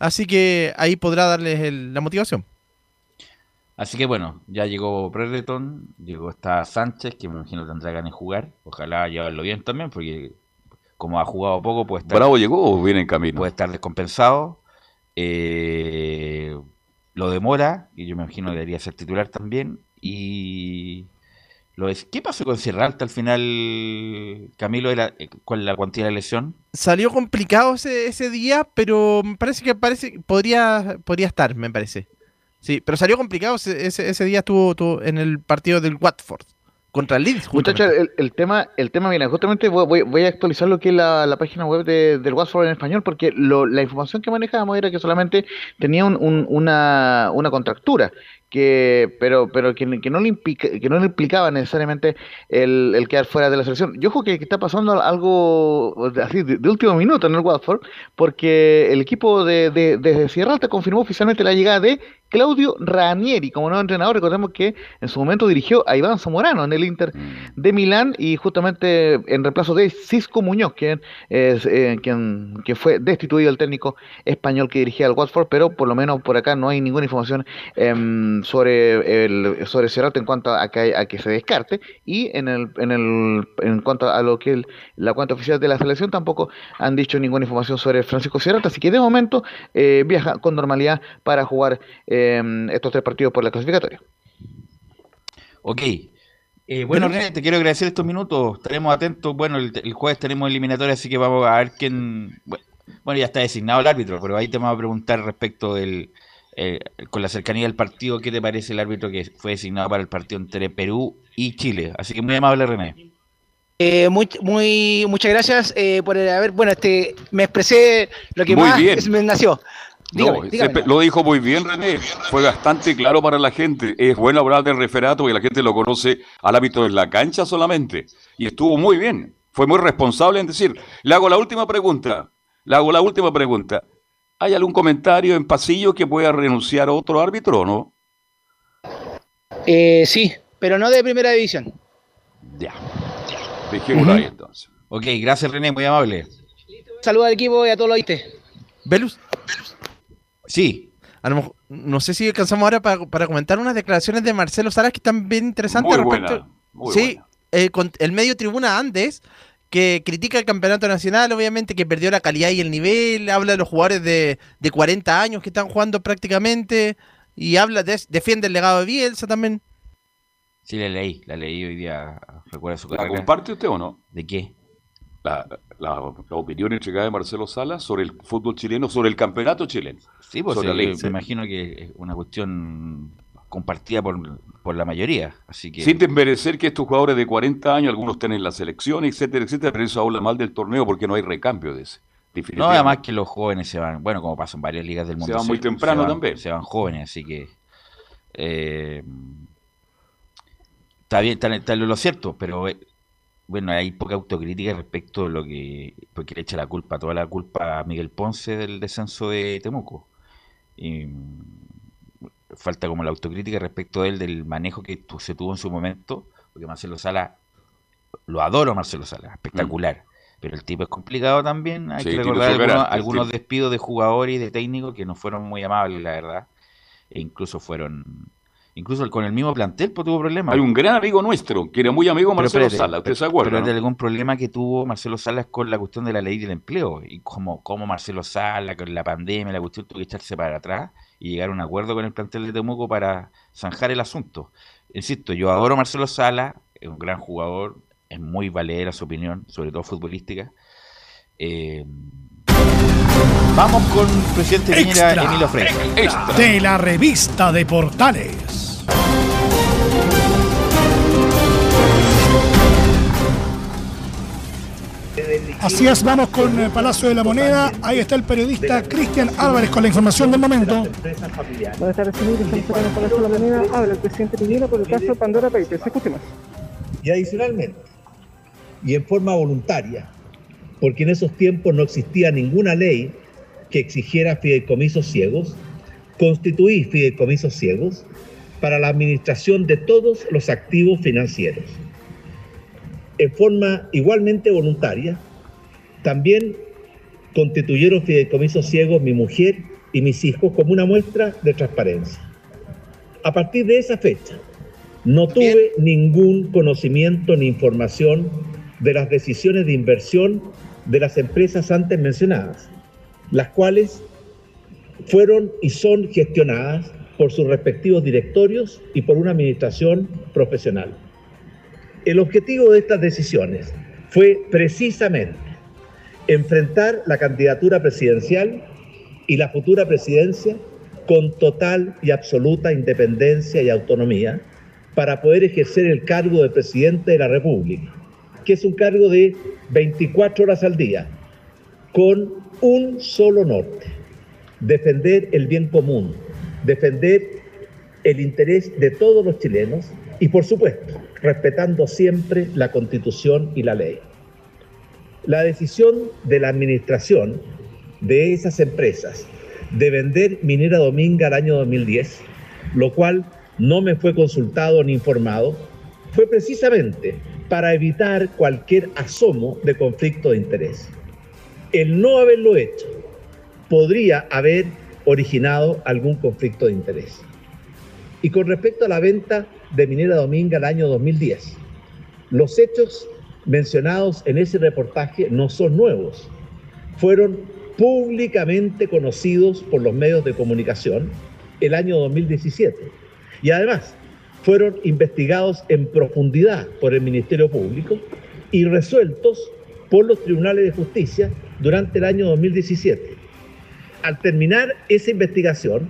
así que ahí podrá darles el- la motivación. Así que bueno, ya llegó Brereton, llegó está Sánchez, que me imagino tendrá ganas de jugar. Ojalá llevarlo bien también, porque como ha jugado poco, puede estar, Bravo llegó o viene en camino. puede estar descompensado. Eh, lo demora, y yo me imagino que debería ser titular también. Y lo es. ¿Qué pasó con Sierra Alta al final, Camilo, era, eh, con la cuantía de lesión? Salió complicado ese, ese día, pero me parece que parece podría, podría estar, me parece. Sí, pero salió complicado ese, ese, día estuvo, estuvo en el partido del Watford contra el Leeds. Muchachos, el, el tema, el tema, mira, justamente voy, voy- voy a actualizar lo que es la, la página web de, del Watford en español, porque lo- la información que manejábamos era que solamente tenía un- un- una, una contractura, que, pero, pero que, que no le implica- que no le implicaba necesariamente el, el quedar fuera de la selección. Yo creo que, que está pasando algo así de, de último minuto en el Watford, porque el equipo de, de, de Sierra Alta confirmó oficialmente la llegada de Claudio Ranieri como nuevo entrenador. Recordemos que en su momento dirigió a Iván Zamorano en el Inter Mm. de Milán y justamente en reemplazo de Cisco Muñoz, quien, es, eh, quien, quien fue destituido el técnico español que dirigía al Watford, pero por lo menos por acá no hay ninguna información em, sobre el sobre Cerrato en cuanto a que, a que se descarte y en el, en el en cuanto a lo que el- la cuenta oficial de la selección tampoco han dicho ninguna información sobre Francisco Cerrato, así que de momento eh, viaja con normalidad para jugar em, estos tres partidos por la clasificatoria. Ok. Eh, bueno, René, te quiero agradecer estos minutos. Estaremos atentos. Bueno, el, el jueves tenemos eliminatoria, así que vamos a ver quién. Bueno, bueno, ya está designado el árbitro, pero ahí te vamos a preguntar respecto del. Eh, con la cercanía del partido, ¿qué te parece el árbitro que fue designado para el partido entre Perú y Chile? Así que muy amable, René. Eh, muy, muy, muchas gracias eh, por haber, bueno, este, me expresé lo que Muy más bien. me nació. Dígame, No, dígame. se- lo dijo muy bien René, fue bastante claro para la gente. Es bueno hablar del referato y la gente lo conoce al hábito en la cancha solamente. Y estuvo muy bien, fue muy responsable en decir. Le hago la última pregunta, le hago la última pregunta. ¿Hay algún comentario en pasillo que pueda renunciar otro árbitro o no? Eh, sí, pero no de primera división. Ya, dejémoslo ahí entonces. Ok, gracias, René, muy amable. Saludos al equipo y a todos los oíste. Velus, Sí, a lo mejor, no sé si alcanzamos ahora para, para comentar unas declaraciones de Marcelo Salas que están bien interesantes Muy respecto. buena, muy sí, buena. eh, con el medio tribuna Andes, que critica el campeonato nacional, obviamente, que perdió la calidad y el nivel, habla de los jugadores de, de 40 años que están jugando prácticamente, y habla de, defiende el legado de Bielsa también. sí, la leí, la leí hoy día. Recuerda su ¿La carrera. comparte usted o no? ¿De qué? La, la- la opinión entregada de Marcelo Salas sobre el fútbol chileno, sobre el campeonato chileno. Sí, pues Sobre la ley, me sí. imagino que es una cuestión compartida por, por la mayoría. Así que. Sin desmerecer que estos jugadores de 40 años, algunos están en la selección, etcétera, etcétera, pero eso habla mal del torneo porque no hay recambio de ese. No, además que los jóvenes se van, bueno, como pasa en varias ligas del mundo. van muy temprano van- también. Se van jóvenes, así que. eh, está bien, está, está lo cierto, pero eh, bueno, hay poca autocrítica respecto de lo que. Porque le echa la culpa, toda la culpa a Miguel Ponce del descenso de Temuco. Y, falta como la autocrítica respecto de él, del manejo que tu- se tuvo en su momento, porque Marcelo Sala, lo adoro Marcelo Sala, espectacular. Pero el tipo es complicado también. Hay Sí, que recordar algunos, algunos despidos de jugadores y de técnicos que no fueron muy amables, la verdad. E incluso fueron Incluso con el mismo plantel pues, tuvo problemas. Hay un gran amigo nuestro, que era muy amigo Pero Marcelo Sala, ¿usted pero- se acuerda? Pero no? de algún problema que tuvo Marcelo Salas con la cuestión de la ley del empleo. Y como, como Marcelo Sala, con la pandemia, la cuestión tuvo que echarse para atrás y llegar a un acuerdo con el plantel de Temuco para zanjar el asunto. Insisto, yo adoro a Marcelo Sala, es un gran jugador, es muy valera su opinión, sobre todo futbolística. Eh, vamos con el presidente Piñera. Emilio. Extra. de la revista de Portales. Así es, vamos con eh, Palacio de la Moneda. Ahí está el periodista Cristian Álvarez con la información del momento. Buenas tardes, amigos. Estamos acá en el Palacio de la Moneda. Habla el presidente Piñera por el caso Pandora Papers. Escuchemos. y adicionalmente, y en forma voluntaria, porque en esos tiempos no existía ninguna ley que exigiera fideicomisos ciegos, constituí fideicomisos ciegos para la administración de todos los activos financieros. En forma igualmente voluntaria, también constituyeron fideicomisos ciegos mi mujer y mis hijos como una muestra de transparencia. A partir de esa fecha, no tuve ningún conocimiento ni información de las decisiones de inversión de las empresas antes mencionadas, las cuales fueron y son gestionadas por sus respectivos directorios y por una administración profesional. El objetivo de estas decisiones fue precisamente enfrentar la candidatura presidencial y la futura presidencia con total y absoluta independencia y autonomía para poder ejercer el cargo de presidente de la República, que es un cargo de 24 horas al día, con un solo norte, defender el bien común, defender el interés de todos los chilenos y, por supuesto, respetando siempre la Constitución y la ley. La decisión de la administración de esas empresas de vender Minera Dominga al año 2010, lo cual no me fue consultado ni informado, fue precisamente para evitar cualquier asomo de conflicto de interés. El no haberlo hecho podría haber originado algún conflicto de interés. Y con respecto a la venta de Minera Dominga al año 2010, los hechos mencionados en ese reportaje no son nuevos. Fueron públicamente conocidos por los medios de comunicación el año 2017. Y además fueron investigados en profundidad por el Ministerio Público y resueltos por los tribunales de justicia durante el año 2017. Al terminar esa investigación,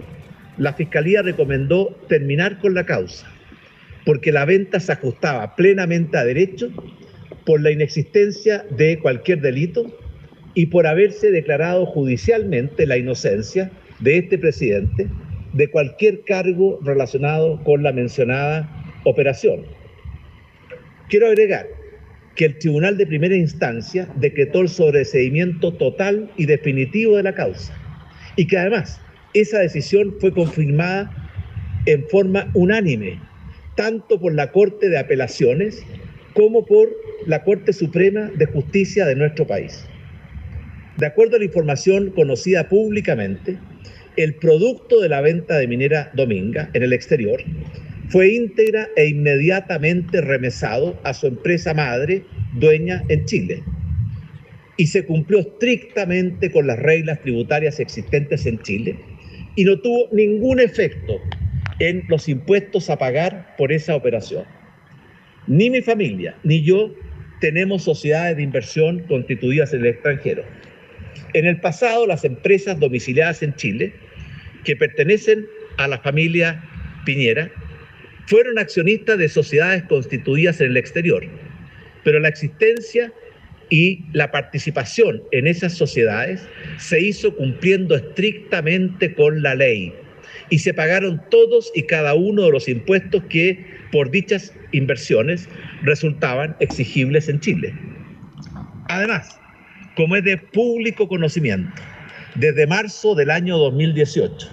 la Fiscalía recomendó terminar con la causa, porque la venta se ajustaba plenamente a derecho por la inexistencia de cualquier delito y por haberse declarado judicialmente la inocencia de este presidente de cualquier cargo relacionado con la mencionada operación. Quiero agregar que el Tribunal de Primera Instancia decretó el sobreseimiento total y definitivo de la causa y que además esa decisión fue confirmada en forma unánime, tanto por la Corte de Apelaciones como por la Corte Suprema de Justicia de nuestro país. De acuerdo a la información conocida públicamente, el producto de la venta de Minera Dominga en el exterior fue íntegra e inmediatamente remesado a su empresa madre, dueña en Chile, y se cumplió estrictamente con las reglas tributarias existentes en Chile y no tuvo ningún efecto en los impuestos a pagar por esa operación. Ni mi familia ni yo tenemos sociedades de inversión constituidas en el extranjero. En el pasado, las empresas domiciliadas en Chile, que pertenecen a la familia Piñera, fueron accionistas de sociedades constituidas en el exterior, pero la existencia y la participación en esas sociedades se hizo cumpliendo estrictamente con la ley y se pagaron todos y cada uno de los impuestos que por dichas inversiones resultaban exigibles en Chile. Además, como es de público conocimiento, desde marzo del año 2018,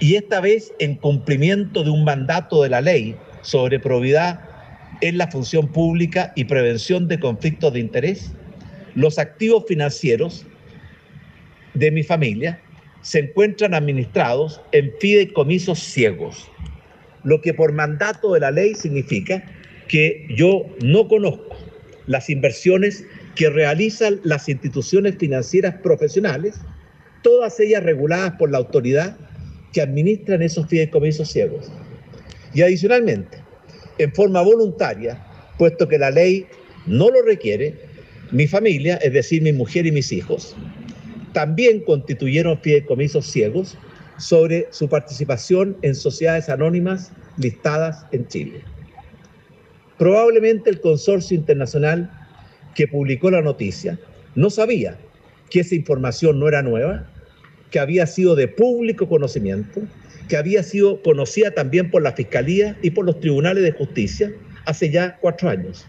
y esta vez en cumplimiento de un mandato de la ley sobre probidad en la función pública y prevención de conflictos de interés, los activos financieros de mi familia se encuentran administrados en fideicomisos ciegos, lo que por mandato de la ley significa que yo no conozco las inversiones que realizan las instituciones financieras profesionales, todas ellas reguladas por la autoridad que administran esos fideicomisos ciegos. Y adicionalmente, en forma voluntaria, puesto que la ley no lo requiere, mi familia, es decir, mi mujer y mis hijos, también constituyeron fideicomisos ciegos sobre su participación en sociedades anónimas listadas en Chile. Probablemente el consorcio internacional que publicó la noticia no sabía que esa información no era nueva, que había sido de público conocimiento, que había sido conocida también por la Fiscalía y por los tribunales de justicia hace ya cuatro años,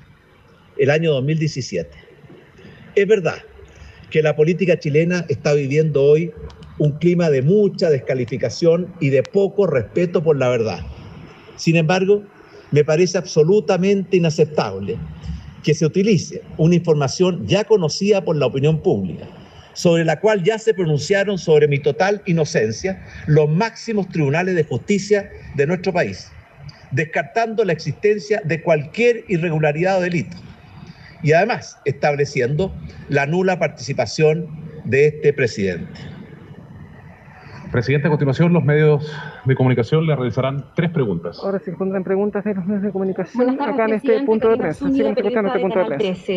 el año 2017. Es verdad que la política chilena está viviendo hoy un clima de mucha descalificación y de poco respeto por la verdad. Sin embargo, me parece absolutamente inaceptable que se utilice una información ya conocida por la opinión pública, sobre la cual ya se pronunciaron sobre mi total inocencia los máximos tribunales de justicia de nuestro país, descartando la existencia de cualquier irregularidad o delito y además estableciendo la nula participación de este presidente. Presidente, a continuación los medios de comunicación le realizarán tres preguntas. Ahora se encuentran preguntas de los medios de comunicación tardes, acá en este punto de prensa. Escuchando este punto de prensa.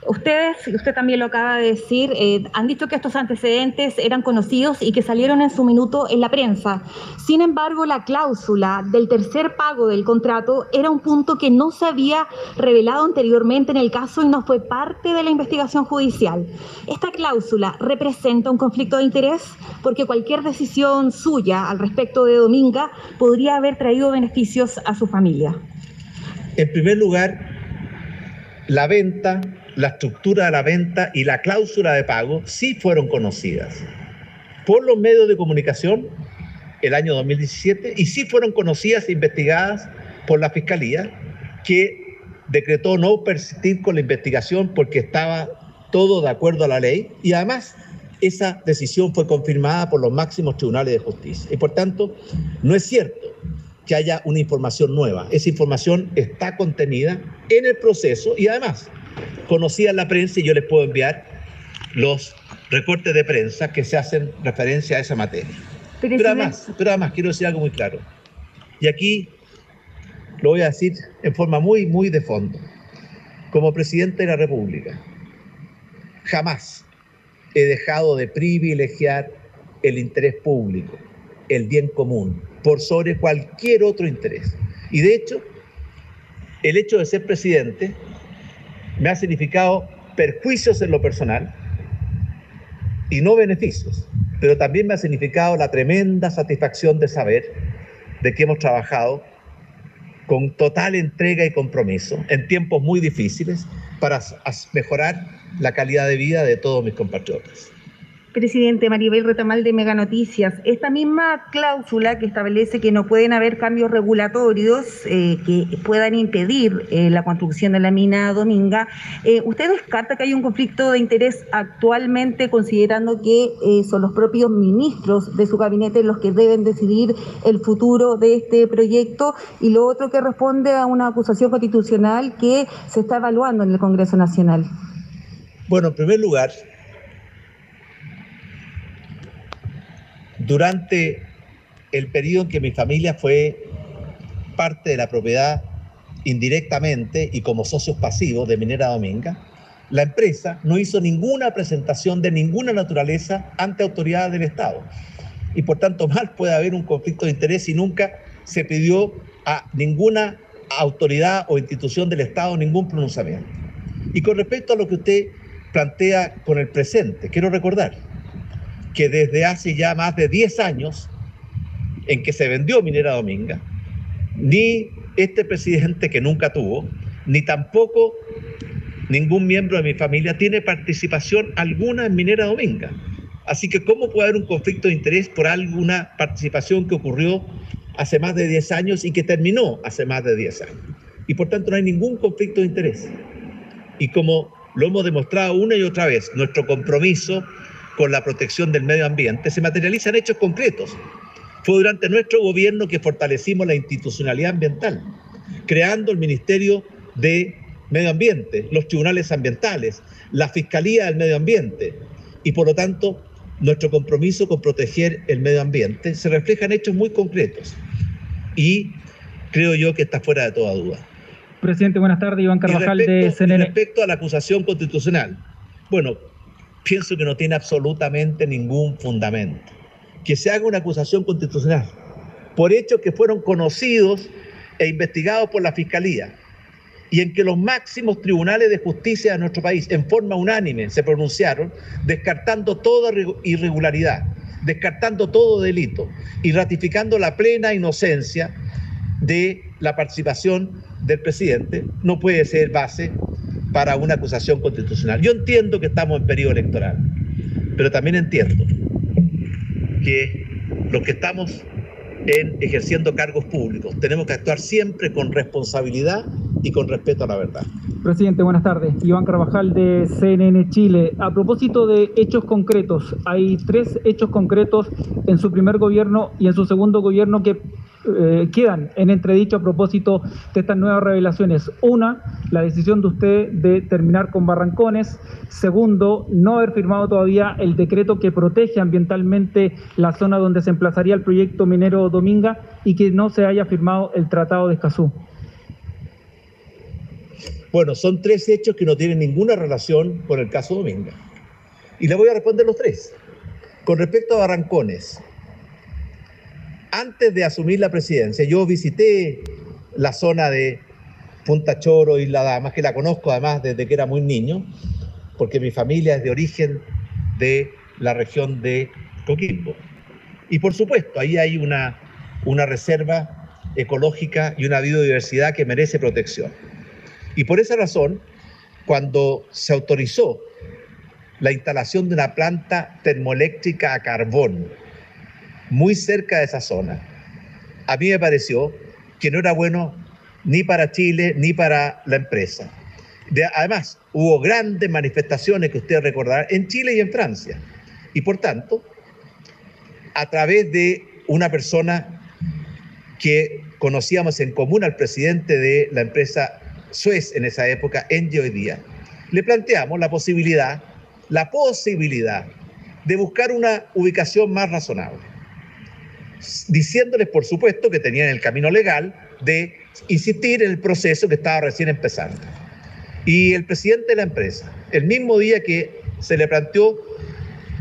Canal 13. Ustedes, usted también lo acaba de decir, eh, han dicho que estos antecedentes eran conocidos y que salieron en su minuto en la prensa. Sin embargo, la cláusula del tercer pago del contrato era un punto que no se había revelado anteriormente en el caso y no fue parte de la investigación judicial. Esta cláusula representa un conflicto de interés porque cualquier decisión suya al respecto de Dominga podría haber traído beneficios a su familia. En primer lugar, la venta, la estructura de la venta y la cláusula de pago sí fueron conocidas por los medios de comunicación el año 2017 y sí fueron conocidas e investigadas por la Fiscalía que decretó no persistir con la investigación porque estaba todo de acuerdo a la ley y además esa decisión fue confirmada por los máximos tribunales de justicia. Y por tanto, no es cierto que haya una información nueva. Esa información está contenida en el proceso y además conocida en la prensa y yo les puedo enviar los recortes de prensa que se hacen referencia a esa materia. Pero además, pero además quiero decir algo muy claro. Y aquí lo voy a decir en forma muy, muy de fondo. Como presidente de la República, jamás he dejado de privilegiar el interés público, el bien común, por sobre cualquier otro interés. Y de hecho, el hecho de ser presidente me ha significado perjuicios en lo personal y no beneficios, pero también me ha significado la tremenda satisfacción de saber de que hemos trabajado con total entrega y compromiso en tiempos muy difíciles para mejorar la calidad de vida de todos mis compatriotas. Presidente Maribel Retamal de Mega Noticias, esta misma cláusula que establece que no pueden haber cambios regulatorios eh, que puedan impedir eh, la construcción de la mina Dominga, eh, ¿usted descarta que hay un conflicto de interés actualmente considerando que son los propios ministros de su gabinete los que deben decidir el futuro de este proyecto? Y lo otro que responde a una acusación constitucional que se está evaluando en el Congreso Nacional. Bueno, en primer lugar, durante el periodo en que mi familia fue parte de la propiedad indirectamente y como socios pasivos de Minera Dominga, la empresa no hizo ninguna presentación de ninguna naturaleza ante autoridades del Estado. Y por tanto, mal puede haber un conflicto de interés si nunca se pidió a ninguna autoridad o institución del Estado ningún pronunciamiento. Y con respecto a lo que usted plantea con el presente, quiero recordar que desde hace ya más de 10 años en que se vendió Minera Dominga, ni este presidente que nunca tuvo, ni tampoco ningún miembro de mi familia tiene participación alguna en Minera Dominga. Así que, ¿cómo puede haber un conflicto de interés por alguna participación que ocurrió hace más de 10 años y que terminó hace más de 10 años? Y por tanto no hay ningún conflicto de interés. Y como lo hemos demostrado una y otra vez, nuestro compromiso con la protección del medio ambiente se materializa en hechos concretos. Fue durante nuestro gobierno que fortalecimos la institucionalidad ambiental, creando el Ministerio de Medio Ambiente, los tribunales ambientales, la Fiscalía del Medio Ambiente. Y por lo tanto, nuestro compromiso con proteger el medio ambiente se refleja en hechos muy concretos. Y creo yo que está fuera de toda duda. Presidente, buenas tardes. Iván Carvajal respecto- de CNN. respecto a la acusación constitucional, bueno, pienso que no tiene absolutamente ningún fundamento. Que se haga una acusación constitucional por hechos que fueron conocidos e investigados por la Fiscalía y en que los máximos tribunales de justicia de nuestro país en forma unánime se pronunciaron descartando toda irregu- irregularidad, descartando todo delito y ratificando la plena inocencia de la participación del presidente, no puede ser base para una acusación constitucional. Yo entiendo que estamos en periodo electoral, pero también entiendo que los que estamos en ejerciendo cargos públicos tenemos que actuar siempre con responsabilidad y con respeto a la verdad. Presidente, buenas tardes. Iván Carvajal de CNN Chile. A propósito de hechos concretos, hay tres hechos concretos en su primer gobierno y en su segundo gobierno que eh, quedan en entredicho a propósito de estas nuevas revelaciones. Una, la decisión de usted de terminar con Barrancones. Segundo, no haber firmado todavía el decreto que protege ambientalmente la zona donde se emplazaría el proyecto minero Dominga y que no se haya firmado el Tratado de Escazú. Bueno, son tres hechos que no tienen ninguna relación con el caso Dominga. Y le voy a responder los tres. Con respecto a Barrancones, antes de asumir la presidencia, yo visité la zona de Punta Choro, Isla Damas, que la conozco además desde que era muy niño, porque mi familia es de origen de la región de Coquimbo. Y por supuesto, ahí hay una, una reserva ecológica y una biodiversidad que merece protección. Y por esa razón, cuando se autorizó la instalación de una planta termoeléctrica a carbón muy cerca de esa zona, a mí me pareció que no era bueno ni para Chile ni para la empresa. De- además, hubo grandes manifestaciones que ustedes recordarán en Chile y en Francia. Y por tanto, a través de una persona que conocíamos en común al presidente de la empresa Suez en esa época, Engie hoy día, le planteamos la posibilidad, la posibilidad de buscar una ubicación más razonable, diciéndoles, por supuesto, que tenían el camino legal de insistir en el proceso que estaba recién empezando. Y el presidente de la empresa, el mismo día que se le planteó,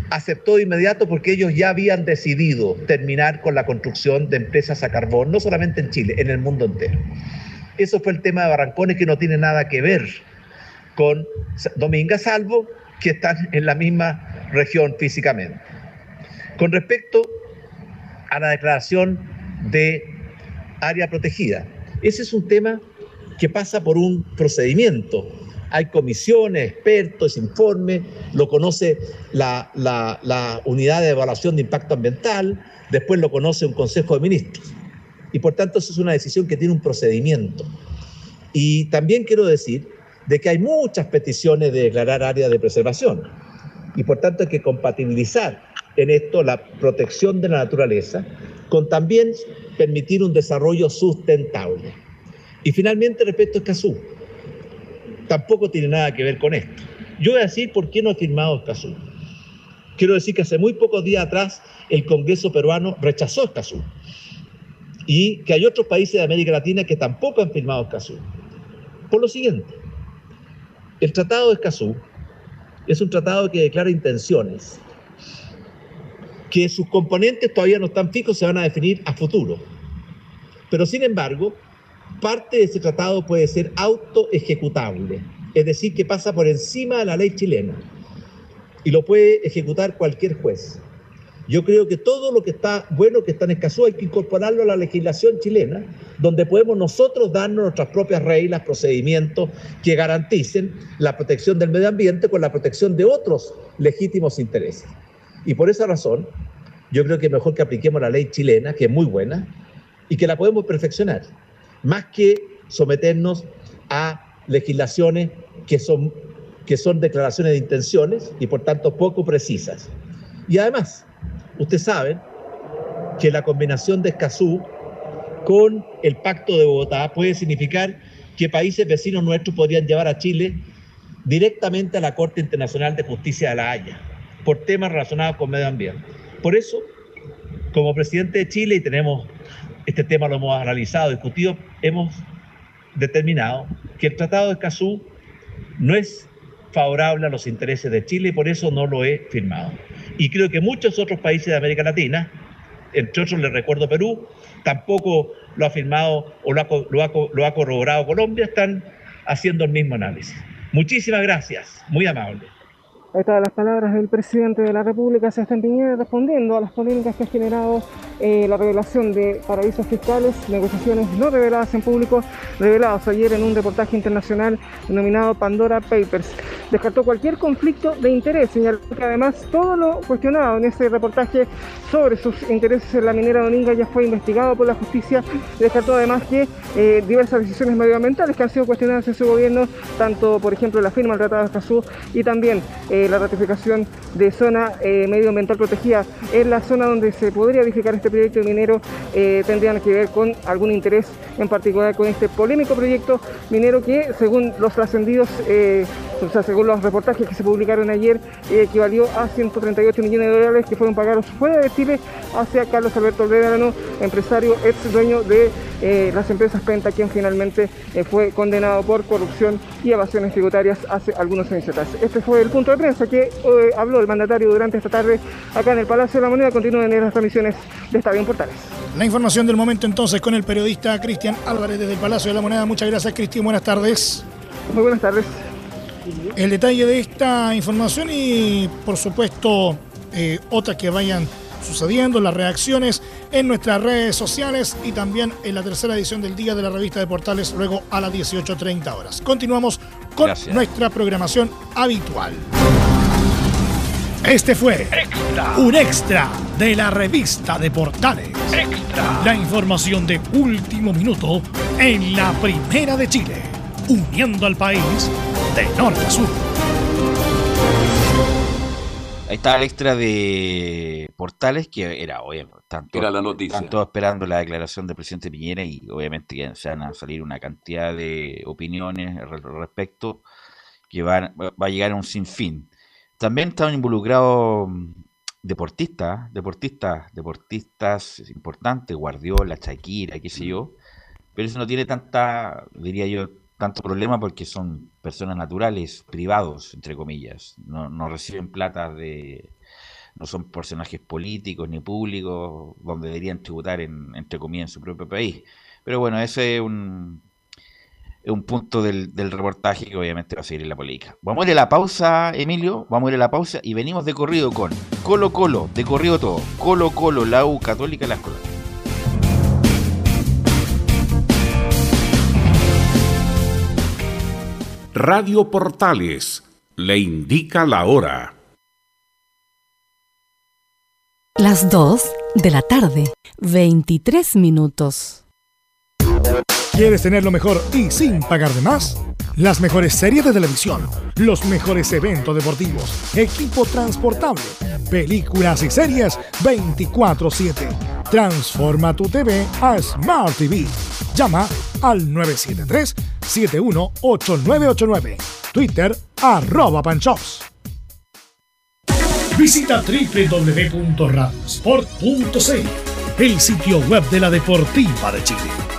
aceptó de inmediato porque ellos ya habían decidido terminar con la construcción de empresas a carbón, no solamente en Chile, en el mundo entero. Eso fue el tema de Barrancones que no tiene nada que ver con Dominga, salvo que están en la misma región físicamente. Con respecto a la declaración de área protegida, ese es un tema que pasa por un procedimiento. Hay comisiones, expertos, informes, lo conoce la, la- unidad de evaluación de impacto ambiental, después lo conoce un consejo de ministros. Y por tanto, eso es una decisión que tiene un procedimiento. Y también quiero decir de que hay muchas peticiones de declarar área de preservación. Y por tanto hay que compatibilizar en esto la protección de la naturaleza con también permitir un desarrollo sustentable. Y finalmente, respecto a Escazú, tampoco tiene nada que ver con esto. Yo voy a decir por qué no ha firmado Escazú. Quiero decir que hace muy pocos días atrás el Congreso peruano rechazó Escazú y que hay otros países de América Latina que tampoco han firmado Escazú. Por lo siguiente, el Tratado de Escazú es un tratado que declara intenciones, que sus componentes todavía no están fijos, se van a definir a futuro. Pero sin embargo, parte de ese tratado puede ser autoejecutable, es decir, que pasa por encima de la ley chilena y lo puede ejecutar cualquier juez. Yo creo que todo lo que está bueno que está en Escazú hay que incorporarlo a la legislación chilena, donde podemos nosotros darnos nuestras propias reglas, procedimientos que garanticen la protección del medio ambiente con la protección de otros legítimos intereses. Y por esa razón, yo creo que mejor que apliquemos la ley chilena, que es muy buena, y que la podemos perfeccionar, más que someternos a legislaciones que son, que son declaraciones de intenciones y por tanto poco precisas. Y además, ustedes saben que la combinación de Escazú con el Pacto de Bogotá puede significar que países vecinos nuestros podrían llevar a Chile directamente a la Corte Internacional de Justicia de la Haya por temas relacionados con medio ambiente. Por eso, como presidente de Chile, y tenemos este tema lo hemos analizado, discutido, hemos determinado que el Tratado de Escazú no es favorable a los intereses de Chile y por eso no lo he firmado. Y creo que muchos otros países de América Latina, entre otros les recuerdo Perú, tampoco lo ha firmado o lo ha, lo ha, lo ha corroborado Colombia, están haciendo el mismo análisis. Muchísimas gracias, muy amable. Están las palabras del presidente de la República, Sebastián Piñera, respondiendo a las polémicas que ha generado eh, la revelación de paraísos fiscales, negociaciones no reveladas en público, revelados ayer en un reportaje internacional denominado Pandora Papers. Descartó cualquier conflicto de interés, señaló que además todo lo cuestionado en ese reportaje sobre sus intereses en la minera Dominga ya fue investigado por la justicia. Descartó además que eh, diversas decisiones medioambientales que han sido cuestionadas en su gobierno, tanto por ejemplo la firma del Tratado de Escazú y también eh, la ratificación de zona eh, medioambiental protegida en la zona donde se podría edificar este proyecto minero tendrían que ver con algún interés en particular con este polémico proyecto minero que según los trascendidos, o sea, según los reportajes que se publicaron ayer, eh, equivalió a 138 millones de dólares que fueron pagados fuera de Chile hacia Carlos Alberto Lebrano, empresario ex dueño de eh, las empresas Penta, quien finalmente eh, fue condenado por corrupción y evasiones tributarias hace algunos años atrás. Este fue el punto de prensa que eh, habló el mandatario durante esta tarde acá en el Palacio de la Moneda. Continúen en las transmisiones de Estadio Portales. La información del momento entonces con el periodista Cristian Álvarez desde el Palacio de la Moneda. Muchas gracias Cristian, buenas tardes. Muy buenas tardes. El detalle de esta información y por supuesto eh, otras que vayan sucediendo, las reacciones en nuestras redes sociales y también en la tercera edición del día de la revista de Portales luego a las 18.30 horas. Continuamos con Gracias. nuestra programación habitual. Este fue un extra de la revista de Portales. La información de último minuto en la Primera de Chile, uniendo al país de norte a sur. Ahí está el extra de Portales, que era, obviamente, tanto, Era la noticia. Están todos esperando la declaración del presidente Piñera y obviamente que se van a salir una cantidad de opiniones al respecto que van, va a llegar a un sinfín. También están involucrados mm, deportistas, deportistas, deportistas importantes, Guardiola, Shakira, qué sé yo, pero eso no tiene tanta, diría yo, tanto problema porque son personas naturales, privados, entre comillas, no, no reciben plata de, no son personajes políticos ni públicos donde deberían tributar en, entre comillas en su propio país. Pero bueno, ese es un, es un punto del, del reportaje que obviamente va a seguir en la política. Vamos a ir a la pausa, Emilio, vamos a ir a la pausa y venimos de corrido con Colo Colo, de corrido todo, Colo Colo, la U Católica, la Escuela. Radio Portales le indica la hora. Las 2 de la tarde, 23 minutos. ¿Quieres tener lo mejor y sin pagar de más? Las mejores series de televisión, los mejores eventos deportivos, equipo transportable, películas y series 24/7. Transforma tu TV a Smart TV. Llama al 973-718989. Twitter arroba panchops. Visita www.radiosport.cl, el sitio web de la Deportiva de Chile.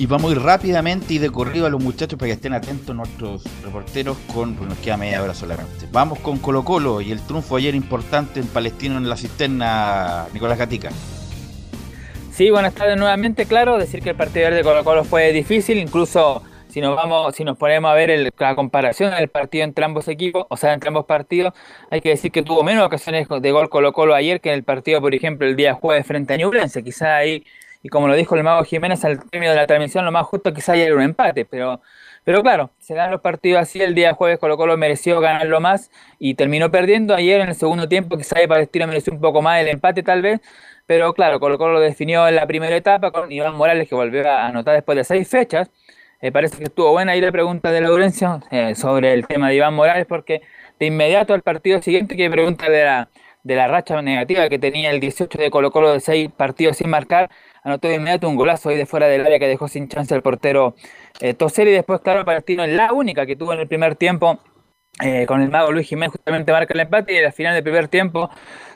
Y vamos a rápidamente y de corrido a los muchachos para que estén atentos nuestros reporteros con, pues nos queda media hora solamente. Vamos con Colo Colo y el triunfo ayer importante en Palestino en la cisterna, Nicolás Gatica. Sí, buenas tardes nuevamente, claro, decir que el partido de Colo Colo fue difícil, incluso si nos vamos, si nos ponemos a ver la comparación del partido entre ambos equipos, o sea, entre ambos partidos, hay que decir que tuvo menos ocasiones de gol Colo Colo ayer que en el partido, por ejemplo, el día jueves frente a Ñublense, quizá ahí y como lo dijo el mago Jiménez al término de la transmisión, lo más justo quizá haya un empate, pero, pero claro, se dan los partidos así, el día jueves Colo Colo mereció ganarlo más y terminó perdiendo, ayer en el segundo tiempo quizá Palestina mereció un poco más el empate tal vez, pero claro, Colo Colo lo definió en la primera etapa con Iván Morales que volvió a anotar después de seis fechas, me parece que estuvo buena ahí la pregunta de Laurencio eh, sobre el tema de Iván Morales, porque de inmediato al partido siguiente que pregunta de la, de la racha negativa que tenía el 18 de Colo Colo de seis partidos sin marcar, anotó de inmediato un golazo ahí de fuera del área que dejó sin chance el portero eh, Toseri. Después, claro, Palestino es la única que tuvo en el primer tiempo eh, con el mago Luis Jiménez justamente marca el empate y al final del primer tiempo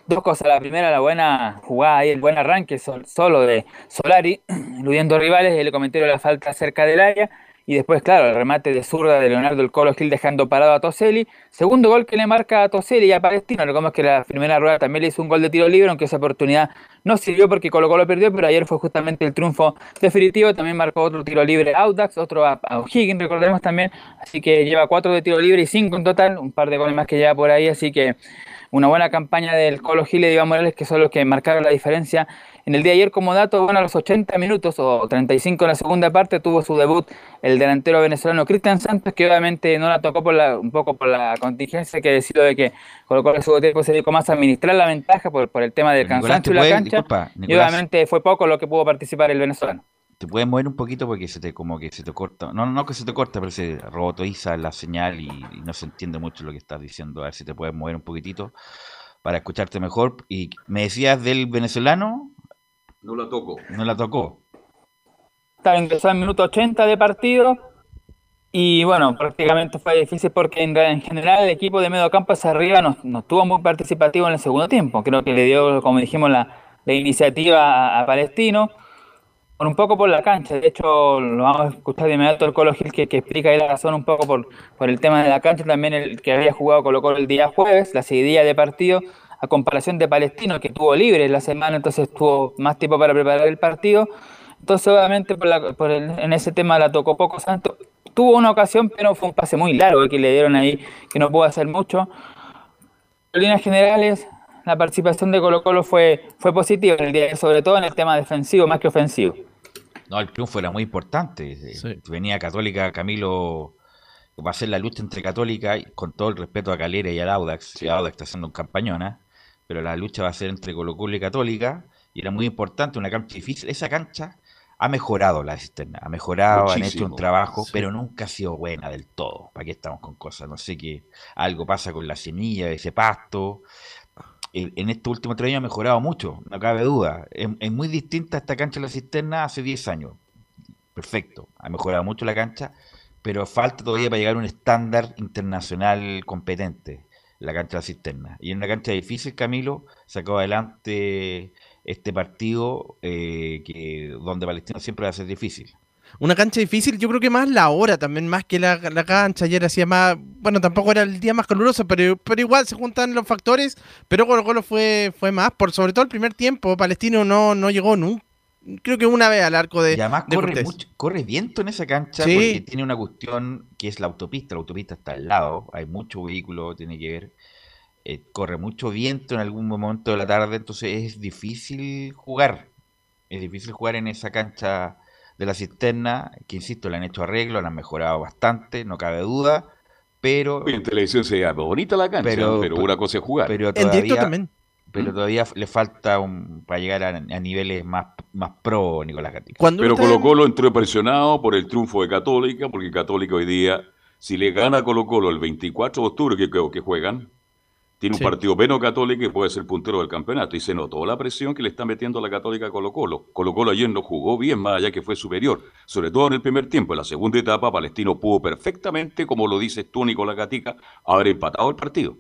dos cosas. La primera, la buena jugada ahí, el buen arranque solo de Solari, [CLEARS THROAT] eludiendo rivales, y le cometió la falta cerca del área. Y después, claro, el remate de zurda de Leonardo el Colo Gil dejando parado a Toselli. Segundo gol que le marca a Toselli y a Palestino. Recordemos que la primera rueda también le hizo un gol de tiro libre, aunque esa oportunidad no sirvió porque Colo Colo perdió, pero ayer fue justamente el triunfo definitivo. También marcó otro tiro libre Audax, otro a, O'Higgins, recordemos también. Así que lleva cuatro de tiro libre y cinco en total, un par de goles más que lleva por ahí. Así que una buena campaña del Colo Gil y de Iván Morales, que son los que marcaron la diferencia en el día de ayer, como dato, bueno, a los 80 minutos o 35 en la segunda parte, tuvo su debut el delantero venezolano Cristian Santos, que obviamente no la tocó por la, un poco por la contingencia que decidió de que colocó el segundo tiempo se dedicó más a administrar la ventaja por, por el tema del cansancio y la cancha. y obviamente fue poco lo que pudo participar el venezolano. Te puedes mover un poquito porque se te como que se te corta. No, no que se te corta, pero se robotiza la señal y, y no se entiende mucho lo que estás diciendo. A ver si te puedes mover un poquitito para escucharte mejor. Y me decías del venezolano, no la tocó. No la tocó. Estaba ingresado en minuto 80 de partido. Y bueno, prácticamente fue difícil porque en, en general el equipo de medio campo hacia arriba no, no estuvo muy participativo en el segundo tiempo. Creo que le dio, como dijimos, la, la iniciativa a, a Palestino por un poco por la cancha. De hecho, lo vamos a escuchar de inmediato el Colo Gil que, que explica ahí la razón un poco por, por el tema de la cancha. También el que había jugado Colo Colo el día jueves, la seguidilla de partido, a comparación de Palestino, que tuvo libre la semana, entonces tuvo más tiempo para preparar el partido. Entonces, obviamente, por la- por el- en ese tema la tocó poco Santos. Tuvo una ocasión, pero fue un pase muy largo que le dieron ahí, que no pudo hacer mucho. En líneas generales, la participación de Colo Colo fue, fue positiva en el día, sobre todo en el tema defensivo más que ofensivo. No, el triunfo era muy importante. Eh, Venía Católica, Camilo, va a ser la lucha entre Católica, y con todo el respeto a Calera y al Audax. Sí, Audax está haciendo un campañona, pero la lucha va a ser entre Colo Colo y Católica, y era muy importante, una cancha difícil. Esa cancha ha mejorado la cisterna, ha mejorado, han hecho Muchísimo. un trabajo, Sí. pero nunca ha sido buena del todo. ¿Para qué estamos con cosas? No sé qué, algo pasa con la semilla, ese pasto. En en estos últimos tres años ha mejorado mucho, no cabe duda. Es, es muy distinta esta cancha de la cisterna hace 10 años. Perfecto, ha mejorado mucho la cancha, pero falta todavía para llegar a un estándar internacional competente, la cancha de cisterna. Y en una cancha difícil, Camilo, sacó adelante este partido eh, que donde Palestino siempre va a ser difícil. Una cancha difícil, yo creo que más la hora también, más que la, la cancha. Ayer hacía más, bueno, tampoco era el día más caluroso, pero, pero igual se juntan los factores. Pero Colo Colo fue, fue más, por sobre todo el primer tiempo. Palestino no, no llegó nunca. Creo que una vez al arco de. Y además de corre, Cortés. mucho, corre viento en esa cancha Sí. porque tiene una cuestión que es la autopista. La autopista está al lado, hay mucho vehículo, tiene que ver. eh, corre mucho viento en algún momento de la tarde, entonces es difícil jugar. Es difícil jugar en esa cancha de la cisterna, que insisto, le han hecho arreglos, la han mejorado bastante, no cabe duda, pero... Oye, en televisión se ve bonita la cancha, pero, una cosa es jugar. Pero todavía, Pero todavía le falta un, para llegar a, a niveles más, más pro, Nicolás Gatica. Pero Colo Colo entró presionado por el triunfo de Católica, porque Católica hoy día, si le gana a Colo Colo el 24 de octubre, que creo que juegan, tiene un Sí. partido menos Católica y puede ser puntero del campeonato. Y se notó la presión que le está metiendo la Católica a Colo Colo. Colo Colo ayer no jugó bien, más allá que fue superior, sobre todo en el primer tiempo. En la segunda etapa, Palestino pudo perfectamente, como lo dices tú, Nicolás Gatica, haber empatado el partido.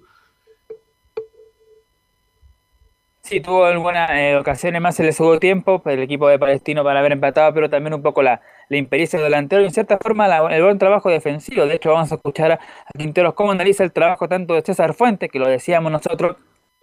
Sí, tuvo algunas eh, ocasiones más en el segundo tiempo, el equipo de Palestino para haber empatado, pero también un poco la, la impericia del delantero y en cierta forma la- el buen trabajo defensivo. De hecho, vamos a escuchar a, Quinteros cómo analiza el trabajo tanto de César Fuentes, que lo decíamos nosotros,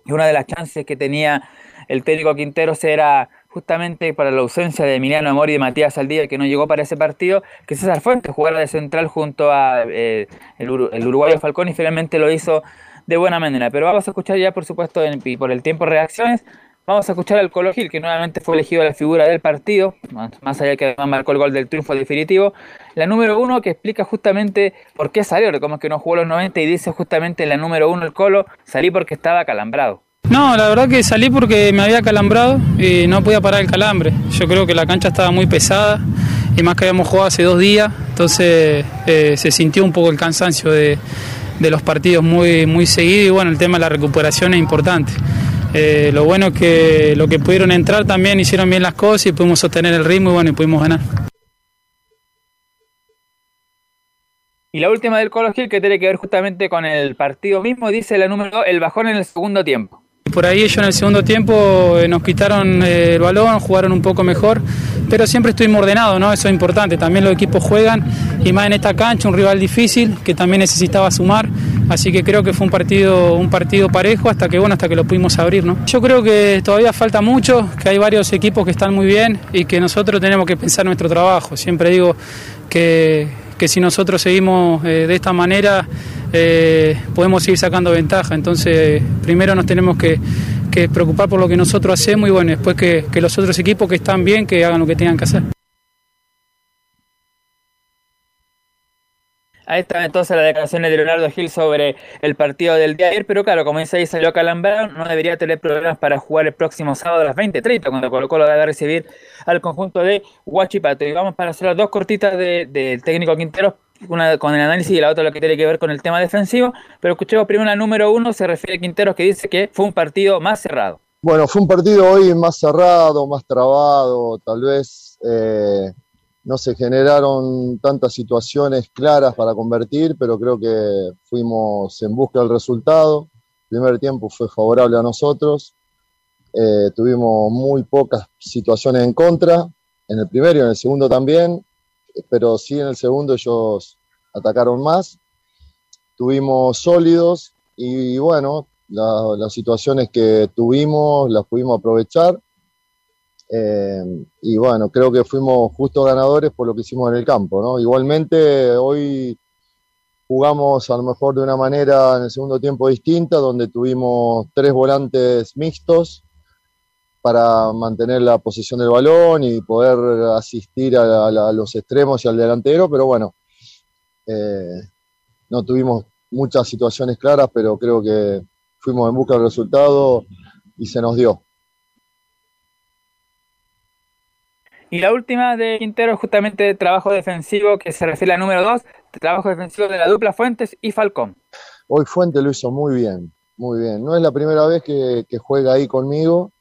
y una de las chances que tenía el técnico Quinteros era justamente para la ausencia de Emiliano Amor y de Matías Saldía, que no llegó para ese partido, que César Fuentes jugara de central junto a eh, el, el uruguayo Falcón y finalmente lo hizo de buena manera. Pero vamos a escuchar ya, por supuesto, en- por el tiempo de reacciones, vamos a escuchar al Colo Gil, que nuevamente fue elegido la figura del partido, más, allá que además marcó el gol del triunfo definitivo. La número uno que explica justamente por qué salió, como que no jugó los 90 y dice justamente la número uno el Colo, salí porque estaba calambrado. No, la verdad que salí porque me había calambrado y no podía parar el calambre. Yo creo que la cancha estaba muy pesada y más que habíamos jugado hace dos días, entonces eh, se sintió un poco el cansancio de, de los partidos muy, muy seguido y bueno, el tema de la recuperación es importante. Eh, lo bueno es que lo que pudieron entrar también hicieron bien las cosas y pudimos sostener el ritmo y bueno, y pudimos ganar. Y la última del Colo Gil, que tiene que ver justamente con el partido mismo, dice la número 2, el bajón en el segundo tiempo. Por ahí ellos en el segundo tiempo eh, nos quitaron eh, el balón, jugaron un poco mejor, pero siempre estuvimos ordenados. Eso es importante. También los equipos juegan y más en esta cancha, un rival difícil que también necesitaba sumar. Así que creo que fue un partido, un partido parejo hasta que bueno, hasta que lo pudimos abrir, ¿no? Yo creo que todavía falta mucho, que hay varios equipos que están muy bien y que nosotros tenemos que pensar nuestro trabajo. Siempre digo que, que si nosotros seguimos eh, de esta manera eh, podemos seguir sacando ventaja. Entonces, primero nos tenemos que, que preocupar por lo que nosotros hacemos y bueno, después que, que los otros equipos que están bien, que hagan lo que tengan que hacer. Ahí están entonces las declaraciones de Leonardo Gil sobre el partido del día de ayer, pero claro, como dice ahí, salió calambrado, no debería tener problemas para jugar el próximo sábado a las 20.30, cuando Colo Colo debe recibir al conjunto de Huachipato. Y vamos para hacer las dos cortitas de- del técnico Quinteros, una con el análisis y la otra lo que tiene que ver con el tema defensivo, pero escuchemos primero la número uno, se refiere a Quinteros que dice que fue un partido más cerrado. Bueno, fue un partido hoy más cerrado, más trabado, tal vez eh, no se generaron tantas situaciones claras para convertir, pero creo que fuimos en busca del resultado. El primer tiempo fue favorable a nosotros. Eh, tuvimos muy pocas situaciones en contra, en el primero y en el segundo también, pero sí en el segundo ellos atacaron más. Tuvimos sólidos y bueno, la- las situaciones que tuvimos las pudimos aprovechar. Eh, y bueno, creo que fuimos justos ganadores por lo que hicimos en el campo, ¿no? Igualmente, hoy jugamos a lo mejor de una manera en el segundo tiempo distinta, donde tuvimos tres volantes mixtos para mantener la posición del balón y poder asistir a, la- los extremos y al delantero, pero bueno, eh, no tuvimos muchas situaciones claras, pero creo que fuimos en busca del resultado y se nos dio. Y la última de Quintero es justamente trabajo defensivo que se refiere al número 2, trabajo defensivo de la dupla Fuentes y Falcón. Hoy Fuente lo hizo muy bien, muy bien. No es la primera vez que, que juega ahí conmigo,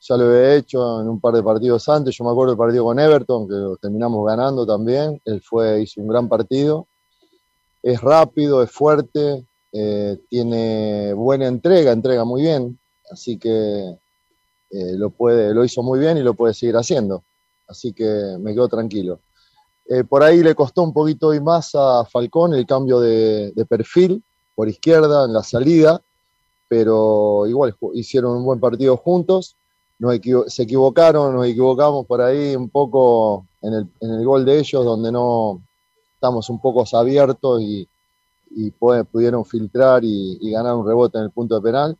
ya lo he hecho en un par de partidos antes, yo me acuerdo del partido con Everton, que lo terminamos ganando también, él fue, hizo un gran partido, es rápido, es fuerte, eh, tiene buena entrega, entrega muy bien, así que eh, lo, puede, lo hizo muy bien y lo puede seguir haciendo, así que me quedo tranquilo. Eh, por ahí le costó un poquito y más a Falcón el cambio de, perfil por izquierda en la salida, pero igual hicieron un buen partido juntos. Nos equivo- se equivocaron, nos equivocamos por ahí un poco en el, en el gol de ellos, donde no estamos un poco abiertos y, pudieron filtrar y ganar un rebote en el punto de penal.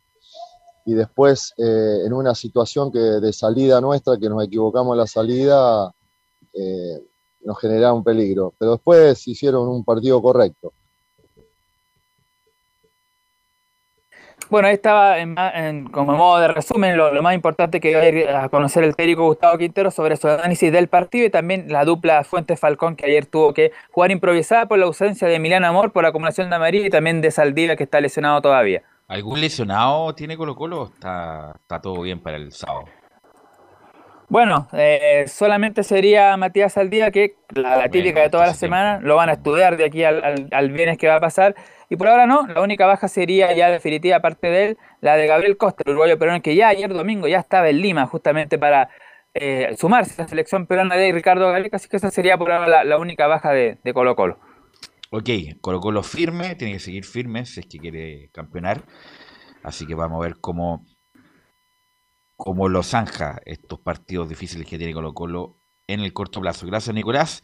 Y después, eh, en una situación que de salida nuestra, que nos equivocamos en la salida, eh, nos generaba un peligro. Pero después hicieron un partido correcto. Bueno, ahí estaba en en- como modo de resumen lo, más importante que dio a conocer el técnico Gustavo Quintero sobre su análisis del partido y también la dupla Fuentes Falcón que ayer tuvo que jugar improvisada por la ausencia de Emiliano Amor por la acumulación de amarilla y también de Saldivia que está lesionado todavía. ¿Algún lesionado tiene Colo Colo? Está, está todo bien para el sábado. Bueno, eh, solamente sería Matías Saldivia que la, la típica de toda la semana lo van a estudiar de aquí al, al, al viernes que va a pasar y por ahora no, la única baja sería ya definitiva aparte de él, la de Gabriel Costa, el uruguayo peruano que ya ayer domingo ya estaba en Lima justamente para eh, sumarse a la selección peruana de Ricardo Gareca, así que esa sería por ahora la, la única baja de, de Colo Colo. Ok, Colo Colo firme, tiene que seguir firme si es que quiere campeonar. Así que vamos a ver cómo, cómo lo zanja estos partidos difíciles que tiene Colo Colo en el corto plazo. Gracias, Nicolás.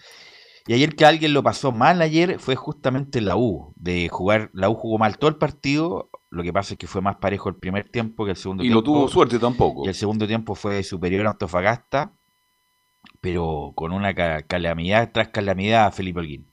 Y ayer que alguien lo pasó mal ayer fue justamente la U. De jugar, la U jugó mal todo el partido. Lo que pasa es que fue más parejo el primer tiempo que el segundo Y tiempo. no tuvo suerte tampoco. Y el segundo tiempo fue superior a Antofagasta, pero con una ca- calamidad tras calamidad a Felipe Holguín.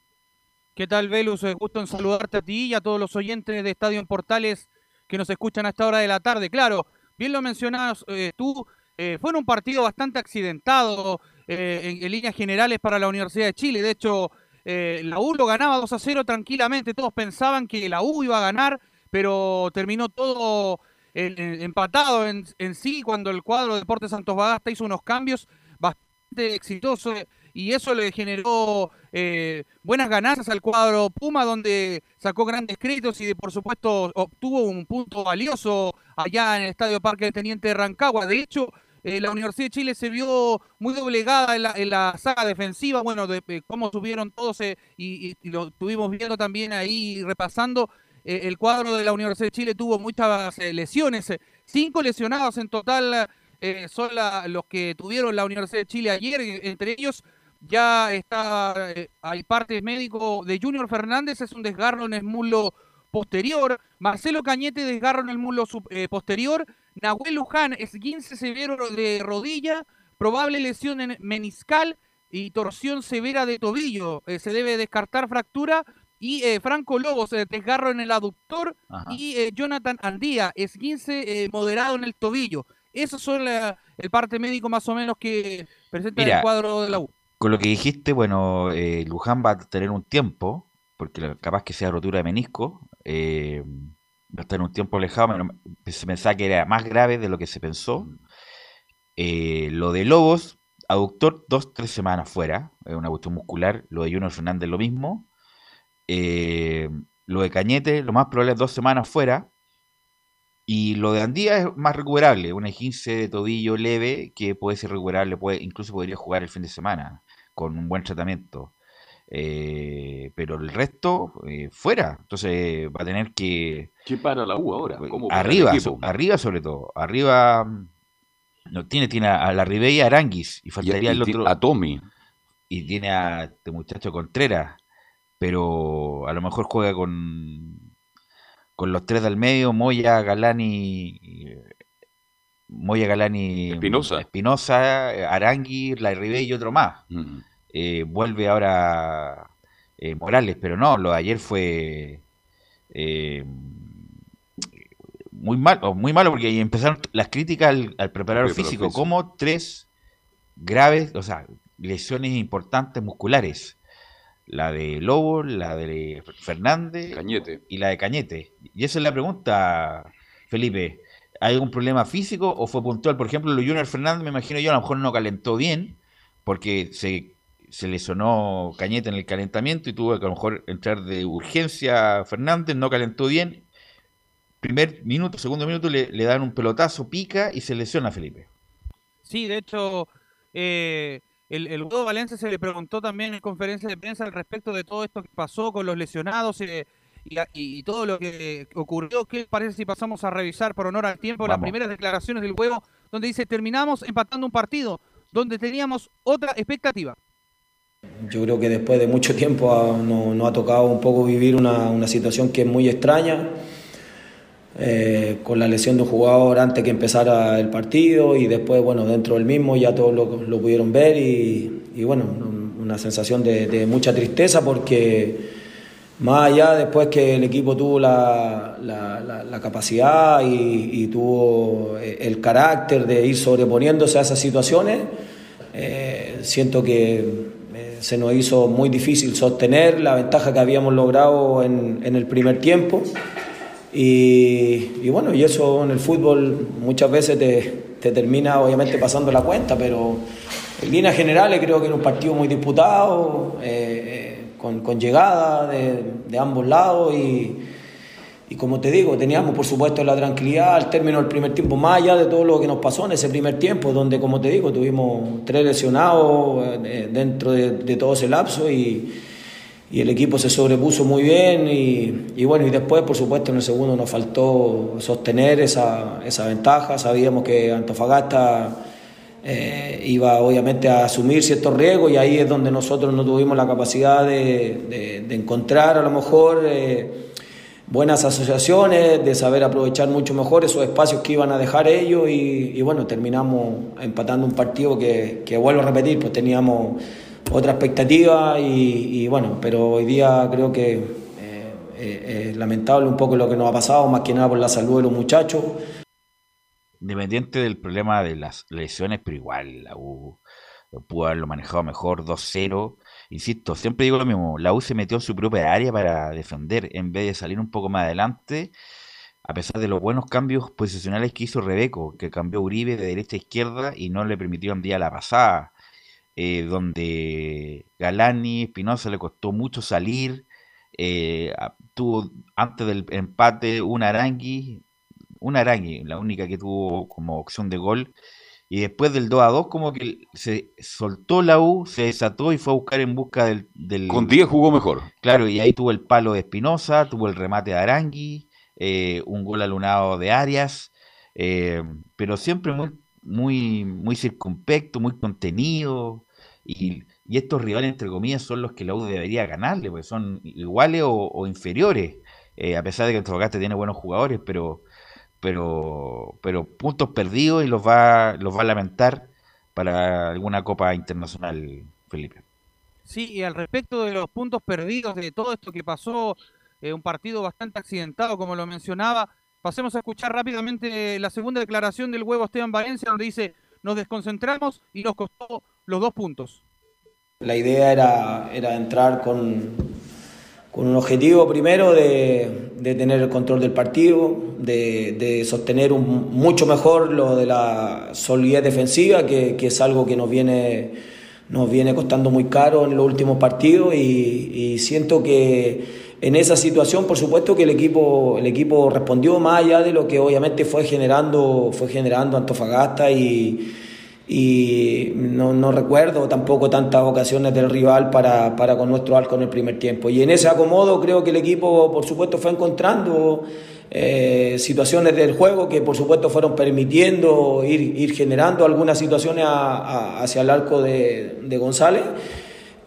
¿Qué tal, Velus? Gusto en saludarte a ti y a todos los oyentes de Estadio en Portales que nos escuchan a esta hora de la tarde. Claro, bien lo mencionabas eh, tú, eh, fue un partido bastante accidentado eh, en, líneas generales para la Universidad de Chile. De hecho, eh, la U lo ganaba 2 a 0 tranquilamente. Todos pensaban que la U iba a ganar, pero terminó todo empatado en, en sí cuando el cuadro de Deportes Santos Bagasta hizo unos cambios bastante exitosos y eso le generó eh, buenas ganancias al cuadro Puma, donde sacó grandes créditos y por supuesto obtuvo un punto valioso allá en el Estadio Parque del Teniente Rancagua. De hecho, eh, la Universidad de Chile se vio muy doblegada en la, en la saga defensiva, bueno, de, de cómo subieron todos eh, y, lo estuvimos viendo también ahí repasando. el cuadro de la Universidad de Chile tuvo muchas lesiones, cinco lesionados en total son la- los que tuvieron la Universidad de Chile ayer, entre ellos ya está, eh, hay parte médico de Junior Fernández, es un desgarro en el muslo posterior, Marcelo Cañete desgarro en el muslo sub- eh, posterior, Nahuel Luján esguince severo de rodilla, probable lesión en meniscal y torsión severa de tobillo, Eh, se debe descartar fractura y eh, Franco Lobos, desgarro en el aductor Ajá. y Jonathan Andía, esguince moderado en el tobillo. Esos son la- el parte médico más o menos que presenta Mira, el cuadro de la U. Con lo que dijiste, bueno, eh, Luján va a tener un tiempo, porque capaz que sea rotura de menisco, eh, va a estar un tiempo alejado, se pensaba que era más grave de lo que se pensó. Eh, lo de Lobos, aductor, dos, tres semanas fuera, es una cuestión muscular. Lo de Junior Fernández, lo mismo. Eh, lo de Cañete, lo más probable es dos semanas fuera. Y lo de Andía es más recuperable, una 15 de tobillo leve que puede ser recuperable, puede, incluso podría jugar el fin de semana con un buen tratamiento. Eh, pero el resto eh, fuera. Entonces va a tener que. ¿Qué para la U ahora? ¿Cómo para el arriba, so- arriba sobre todo. Arriba mm, no tiene, tiene a la Ribey y a Aranguis. Y faltaría y el otro. a Tommy. Y tiene a este muchacho Contreras. Pero a lo mejor juega con, con los tres del medio, Moya, Galani. y- Moya, Galani. Espinosa. Espinosa, eh, Arangui, la Ribey y otro más. Mm. Eh, vuelve ahora eh, Morales, pero no, lo de ayer fue eh, muy malo, muy malo porque ahí empezaron las críticas al, al preparador Al preparador físico, físico. como tres graves, o sea, lesiones importantes musculares. La de Lobo, la de Fernández Cañete. y la de Cañete. Y esa es la pregunta, Felipe. ¿Hay algún problema físico o fue puntual? Por ejemplo, lo Junior Fernández, me imagino yo, a lo mejor no calentó bien, porque se, se lesionó Cañete en el calentamiento y tuvo que a lo mejor entrar de urgencia Fernández, no calentó bien. Primer minuto, segundo minuto le, le dan un pelotazo, pica y se lesiona Felipe. Sí, de hecho, eh, el, el Hugo Valencia se le preguntó también en conferencia de prensa al respecto de todo esto que pasó con los lesionados eh, y, todo lo que ocurrió. ¿Qué parece si pasamos a revisar por honor al tiempo las primeras declaraciones del juego donde dice terminamos empatando un partido donde teníamos otra expectativa? Yo creo que después de mucho tiempo no- nos ha tocado un poco vivir una, una situación que es muy extraña, eh, con la lesión de un jugador antes que empezara el partido y después, bueno, dentro del mismo ya todos lo, pudieron ver y, bueno, un- una sensación de, mucha tristeza porque más allá después que el equipo tuvo la, la- capacidad y, tuvo eh, el carácter de ir sobreponiéndose a esas situaciones, eh, siento que se nos hizo muy difícil sostener la ventaja que habíamos logrado en, en el primer tiempo. Y, y bueno, y eso en el fútbol muchas veces te, te termina obviamente pasando la cuenta, pero en líneas generales creo que era un partido muy disputado, eh, eh, con, con llegada de, de ambos lados y, y como te digo, teníamos por supuesto la tranquilidad al término del primer tiempo, más allá de todo lo que nos pasó en ese primer tiempo, donde como te digo, tuvimos tres lesionados eh, dentro de, todo ese lapso y, y el equipo se sobrepuso muy bien y, bueno, y después por supuesto en el segundo nos faltó sostener esa, esa ventaja, sabíamos que Antofagasta eh, iba obviamente a asumir ciertos riesgos y ahí es donde nosotros no tuvimos la capacidad de, de- encontrar a lo mejor eh, buenas asociaciones, de saber aprovechar mucho mejor esos espacios que iban a dejar ellos y, y bueno, terminamos empatando un partido que, que vuelvo a repetir, pues teníamos otra expectativa y, y bueno, pero hoy día creo que eh, eh, es lamentable un poco lo que nos ha pasado, más que nada por la salud de los muchachos. Independiente del problema de las lesiones, pero igual la U pudo haberlo manejado mejor, 2-0. Insisto, siempre digo lo mismo, la U se metió en su propia área para defender en vez de salir un poco más adelante, a pesar de los buenos cambios posicionales que hizo Rebeco, que cambió Uribe de derecha a izquierda y no le permitió un día la pasada, eh, donde Galani, Espinosa le costó mucho salir, eh, tuvo antes del empate un Arangui, un Arangui, la única que tuvo como opción de gol, y después del 2 a 2 como que se soltó la U, se desató y fue a buscar en busca del... del- Con 10 jugó mejor. Claro, y ahí tuvo el palo de Espinosa, tuvo el remate de Arangui, eh, un gol alunado de Arias, eh, pero siempre muy, muy, muy circunspecto, muy contenido, y, y estos rivales, entre comillas, son los que la U debería ganarle, porque son iguales o, o inferiores, eh, a pesar de que Antofagasta tiene buenos jugadores, pero, pero, pero puntos perdidos y los va, los va a lamentar para alguna Copa Internacional, Felipe. Sí, y al respecto de los puntos perdidos, de todo esto que pasó, eh, un partido bastante accidentado, como lo mencionaba, pasemos a escuchar rápidamente la segunda declaración del huevo Esteban Valencia, donde dice, nos desconcentramos y nos costó los dos puntos. La idea era, era entrar con, con un objetivo primero de, de tener el control del partido, de, de sostener un, mucho mejor lo de la solidez defensiva, que, que, es algo que nos viene, nos viene costando muy caro en los últimos partidos y, y siento que en esa situación, por supuesto que el equipo, el equipo respondió más allá de lo que obviamente fue generando, fue generando Antofagasta y, y no, no, recuerdo tampoco tantas ocasiones del rival para, para con nuestro arco en el primer tiempo. Y en ese acomodo creo que el equipo, por supuesto, fue encontrando eh, situaciones del juego que, por supuesto, fueron permitiendo ir, ir generando algunas situaciones a, a, hacia el arco de, de González.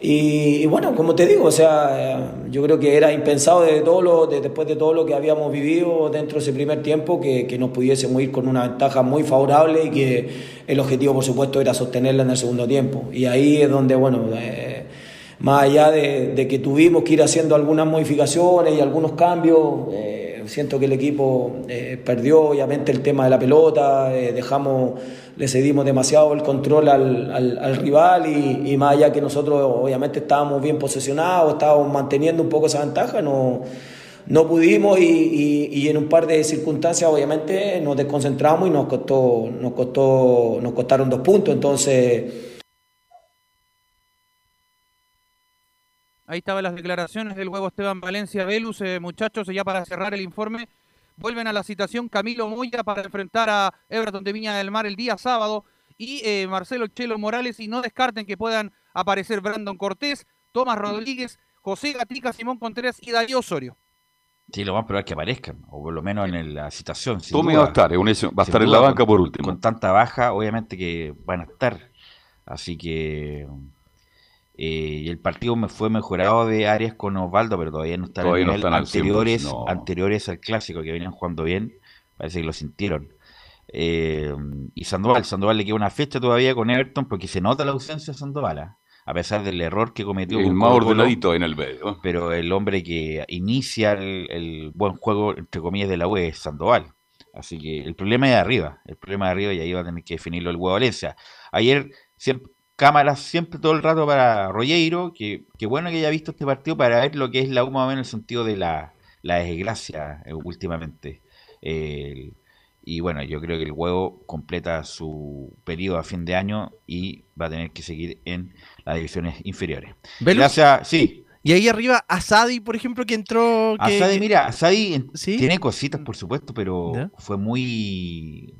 Y, bueno, como te digo, o sea, yo creo que era impensado de todo lo, de, después de todo lo que habíamos vivido dentro de ese primer tiempo que, nos pudiésemos ir con una ventaja muy favorable y que el objetivo, por supuesto, era sostenerla en el segundo tiempo. Y ahí es donde, bueno, eh, más allá de, de, que tuvimos que ir haciendo algunas modificaciones y algunos cambios, eh, siento que el equipo eh, perdió obviamente el tema de la pelota, dejamos le cedimos demasiado el control al, al, al rival y, y, más allá que nosotros obviamente estábamos bien posesionados, estábamos manteniendo un poco esa ventaja, no, no pudimos y, y, y, en un par de circunstancias obviamente nos desconcentramos y nos costó, nos costó, nos costaron dos puntos, entonces... Ahí estaban las declaraciones del huevo Esteban Valencia Velus, eh, muchachos, ya para cerrar el informe vuelven a la citación Camilo Moya para enfrentar a Everton de Viña del Mar el día sábado y eh, Marcelo Chelo Morales y no descarten que puedan aparecer Brandon Cortés, Tomás Rodríguez, José Gatica, Simón Contreras y Darío Osorio. Sí, lo más probable es que aparezcan, o por lo menos en la citación. Tommy va a estar, va a estar en la banca por último. Con tanta baja, obviamente que van a estar. Así que eh, y el partido me fue mejorado de áreas con Osvaldo, pero todavía no está en el nivel anteriores, no. anteriores al clásico, que venían jugando bien. Parece que lo sintieron. Eh, y Sandoval, Sandoval le queda una fecha todavía con Everton porque se nota la ausencia de Sandoval, ¿eh? a pesar del error que cometió. El más ordenadito en el medio. Pero el hombre que inicia el, el, buen juego, entre comillas, de la UE es Sandoval. Así que el problema es de arriba, el problema de arriba y ahí va a tener que definirlo el huevo Valencia. Ayer siempre, cámaras siempre todo el rato para Rollero, que, que, bueno que haya visto este partido para ver lo que es la UMA en el sentido de la, la desgracia eh, últimamente. Eh, y bueno, yo creo que el huevo completa su periodo a fin de año y va a tener que seguir en las divisiones inferiores. Gracias, sí. Y ahí arriba, Asadi, por ejemplo, que entró. Que... Asadi, mira, Asadi ¿Sí? tiene cositas, por supuesto, pero ¿Ya? fue muy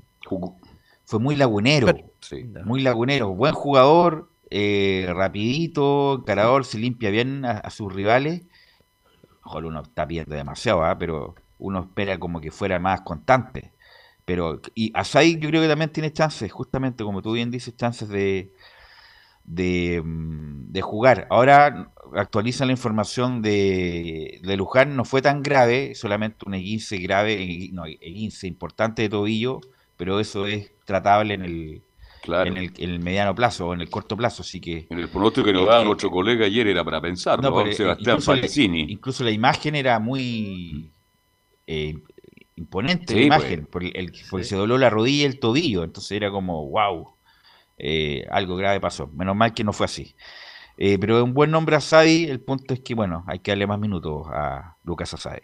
fue muy lagunero, Pero, sí. muy lagunero, buen jugador, eh, rapidito, encarador, se limpia bien a, a sus rivales. Ojalá uno está pidiendo demasiado, ¿eh? pero uno espera como que fuera más constante. Pero, y Asai yo creo que también tiene chances, justamente como tú bien dices, chances de, de, de jugar. Ahora actualizan la información de, de, Luján, no fue tan grave, solamente un E15 grave, no, E15 importante de tobillo, pero eso es tratable en el, claro. en, el, en el mediano plazo o en el corto plazo, así que... En el pronóstico que nos daba eh, nuestro colega ayer era para pensar, ¿no? Pero, Sebastián incluso, Falcini. La, incluso la imagen era muy eh, imponente, sí, la imagen, pues, porque, el, porque sí. se dobló la rodilla y el tobillo, entonces era como, wow, eh, algo grave pasó. Menos mal que no fue así. Eh, pero un buen nombre a Sadi, el punto es que, bueno, hay que darle más minutos a Lucas Asadi.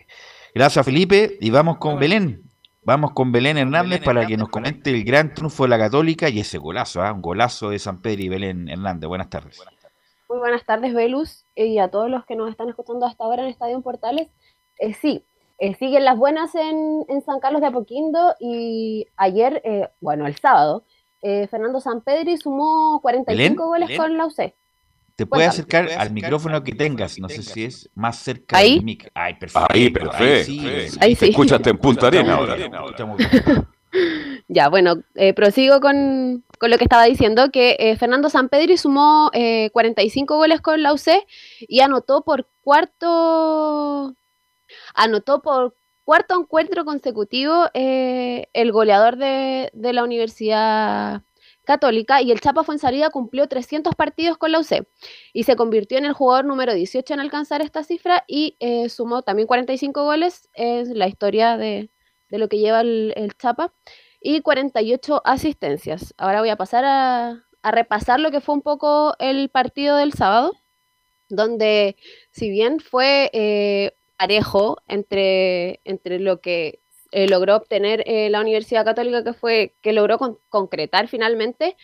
Gracias, Felipe, y vamos con. Belén. Vamos con Belén Hernández Belén para Hernández, que nos comente el gran triunfo de la Católica y ese golazo, ¿eh? un golazo de San Pedro y Belén Hernández. Buenas tardes. Muy buenas tardes, Velus, y a todos los que nos están escuchando hasta ahora en Estadio Portales. Eh, sí, eh, siguen las buenas en, en, San Carlos de Apoquindo y ayer, eh, bueno, el sábado, eh, Fernando Sampedri sumó 45 Belén, goles Belén. con la UC. Te puede acercar al acercar micrófono que tengas, no sé si es más cerca ¿Ahí? del mic. Ay, perfecto. Ahí, perfecto. Ahí sí. Ahí sí. Te escuchaste en Punta Arena ahora. [LAUGHS] Ya, bueno, eh, prosigo con, con, lo que estaba diciendo, que eh, Fernando Sampedri sumó eh, 45 goles con la UC y anotó por cuarto, anotó por cuarto encuentro consecutivo eh, el goleador de, de la Universidad Católica y el Chapa Fuenzalida cumplió 300 partidos con la UC y se convirtió en el jugador número 18 en alcanzar esta cifra y eh, sumó también 45 goles en la historia de, de lo que lleva el, el, Chapa y 48 asistencias. Ahora voy a pasar a, a, repasar lo que fue un poco el partido del sábado. donde si bien fue eh, parejo entre, entre lo que eh, logró obtener eh, la Universidad Católica, que fue que logró con- concretar finalmente,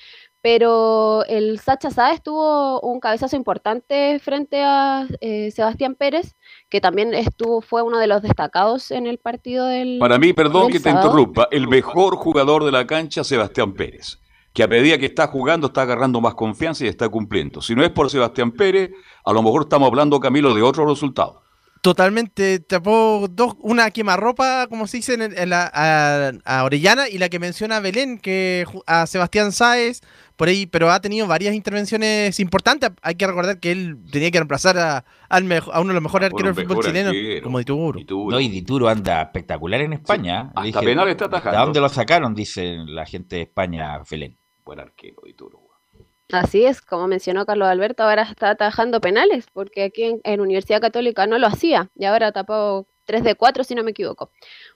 pero el Sacha Sáez tuvo un cabezazo importante frente a eh, Sebastián Pérez, que también estuvo, fue uno de los destacados en el partido del Para mí, perdón que te interrumpa, el mejor jugador de la cancha, Sebastián Pérez, que a medida que está jugando está agarrando más confianza y está cumpliendo. Si no es por Sebastián Pérez, a lo mejor estamos hablando, Camilo, de otro resultado. Totalmente, tapó dos, una quemarropa, como se dice, en, el- en la, a, a Orellana y la que menciona Belén, que ju- a Sebastián Sáez, por ahí, pero ha tenido varias intervenciones importantes. Hay que recordar que él tenía que reemplazar a, al mejo- a uno de los mejores arqueros del fútbol chileno, como Dituro. No, y Dituro anda espectacular en España. Le hasta penal está atajando. ¿De dónde lo sacaron? Dice la gente de España, Felén. Buen arquero, Dituro. Así es, como mencionó Carlos Alberto, ahora está atajando penales, porque aquí en, Universidad Católica no lo hacía, y ahora tapó 3 de 4, si no me equivoco.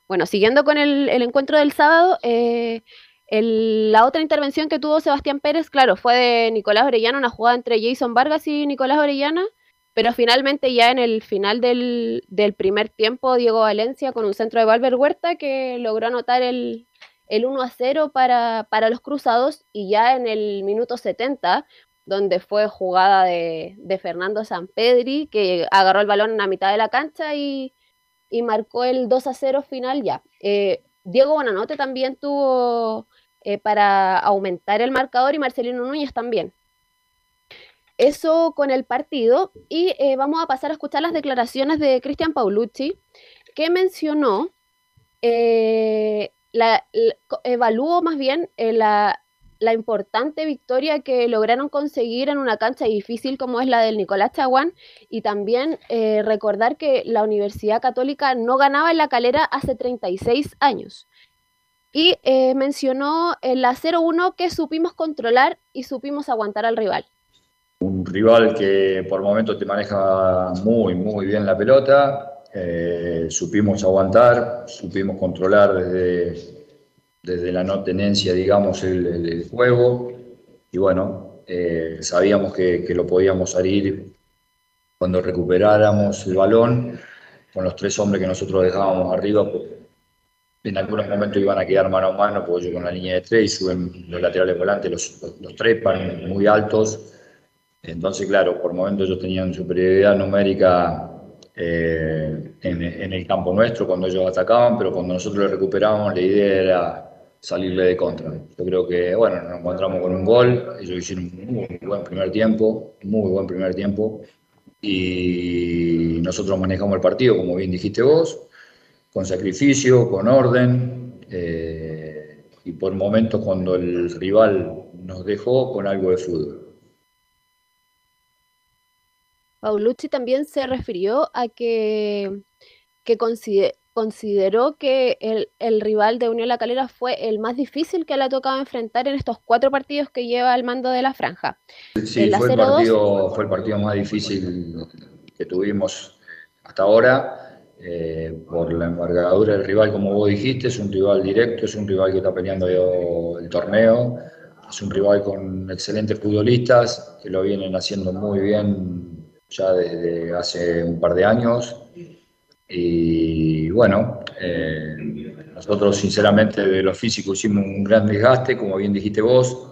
Bueno, siguiendo con el, el encuentro del sábado, eh, el- la otra intervención que tuvo Sebastián Pérez, claro, fue de Nicolás Orellana, una jugada entre Jason Vargas y Nicolás Orellana, pero finalmente ya en el final del, del primer tiempo, Diego Valencia con un centro de Valver Huerta que logró anotar el, el 1 a 0 para, para los cruzados y ya en el minuto 70, donde fue jugada de, de Fernando Sampedri, que agarró el balón en la mitad de la cancha y, y marcó el 2 a 0 final ya. Eh, Diego Bonanote también tuvo eh, para aumentar el marcador y Marcelino Núñez también. Eso con el partido y eh, vamos a pasar a escuchar las declaraciones de Cristian Paulucci, que mencionó la, la- evaluó más bien eh, la, la importante victoria que lograron conseguir en una cancha difícil como es la del Nicolás Chaguán y también eh, recordar que la Universidad Católica no ganaba en la calera hace 36 años. Y eh, mencionó la 0-1 que supimos controlar y supimos aguantar al rival. un rival que por momentos te maneja muy, muy bien la pelota. Eh, supimos aguantar, supimos controlar desde, desde la no tenencia, digamos, el, juego. Y bueno, eh, sabíamos que, que lo podíamos salir cuando recuperáramos el balón con los tres hombres que nosotros dejábamos arriba. pues, en algunos momentos iban a quedar mano a mano, porque yo con la línea de tres y suben los laterales volantes, los, los, los trepan muy altos. Entonces, claro, por momentos ellos tenían superioridad numérica eh, en, el campo nuestro cuando ellos atacaban, pero cuando nosotros le recuperábamos, la idea era salirle de contra. Yo creo que, bueno, nos encontramos con un gol, ellos hicieron un muy buen primer tiempo, muy buen primer tiempo, y nosotros manejamos el partido, como bien dijiste vos, con sacrificio, con orden, eh, y por momentos cuando el rival nos dejó con algo de fútbol. Paulucci también se refirió a que, que consider- consideró que el, el rival de Unión La Calera fue el más difícil que le ha tocado enfrentar en estos cuatro partidos que lleva al mando de la franja. Sí, En la fue el, 0-2. partido, fue el partido más difícil que tuvimos hasta ahora, eh, por la envergadura del rival, como vos dijiste, es un rival directo, es un rival que está peleando el torneo, es un rival con excelentes futbolistas que lo vienen haciendo muy bien ya desde hace un par de años. Y bueno, eh, nosotros sinceramente de lo físico hicimos un gran desgaste, como bien dijiste vos,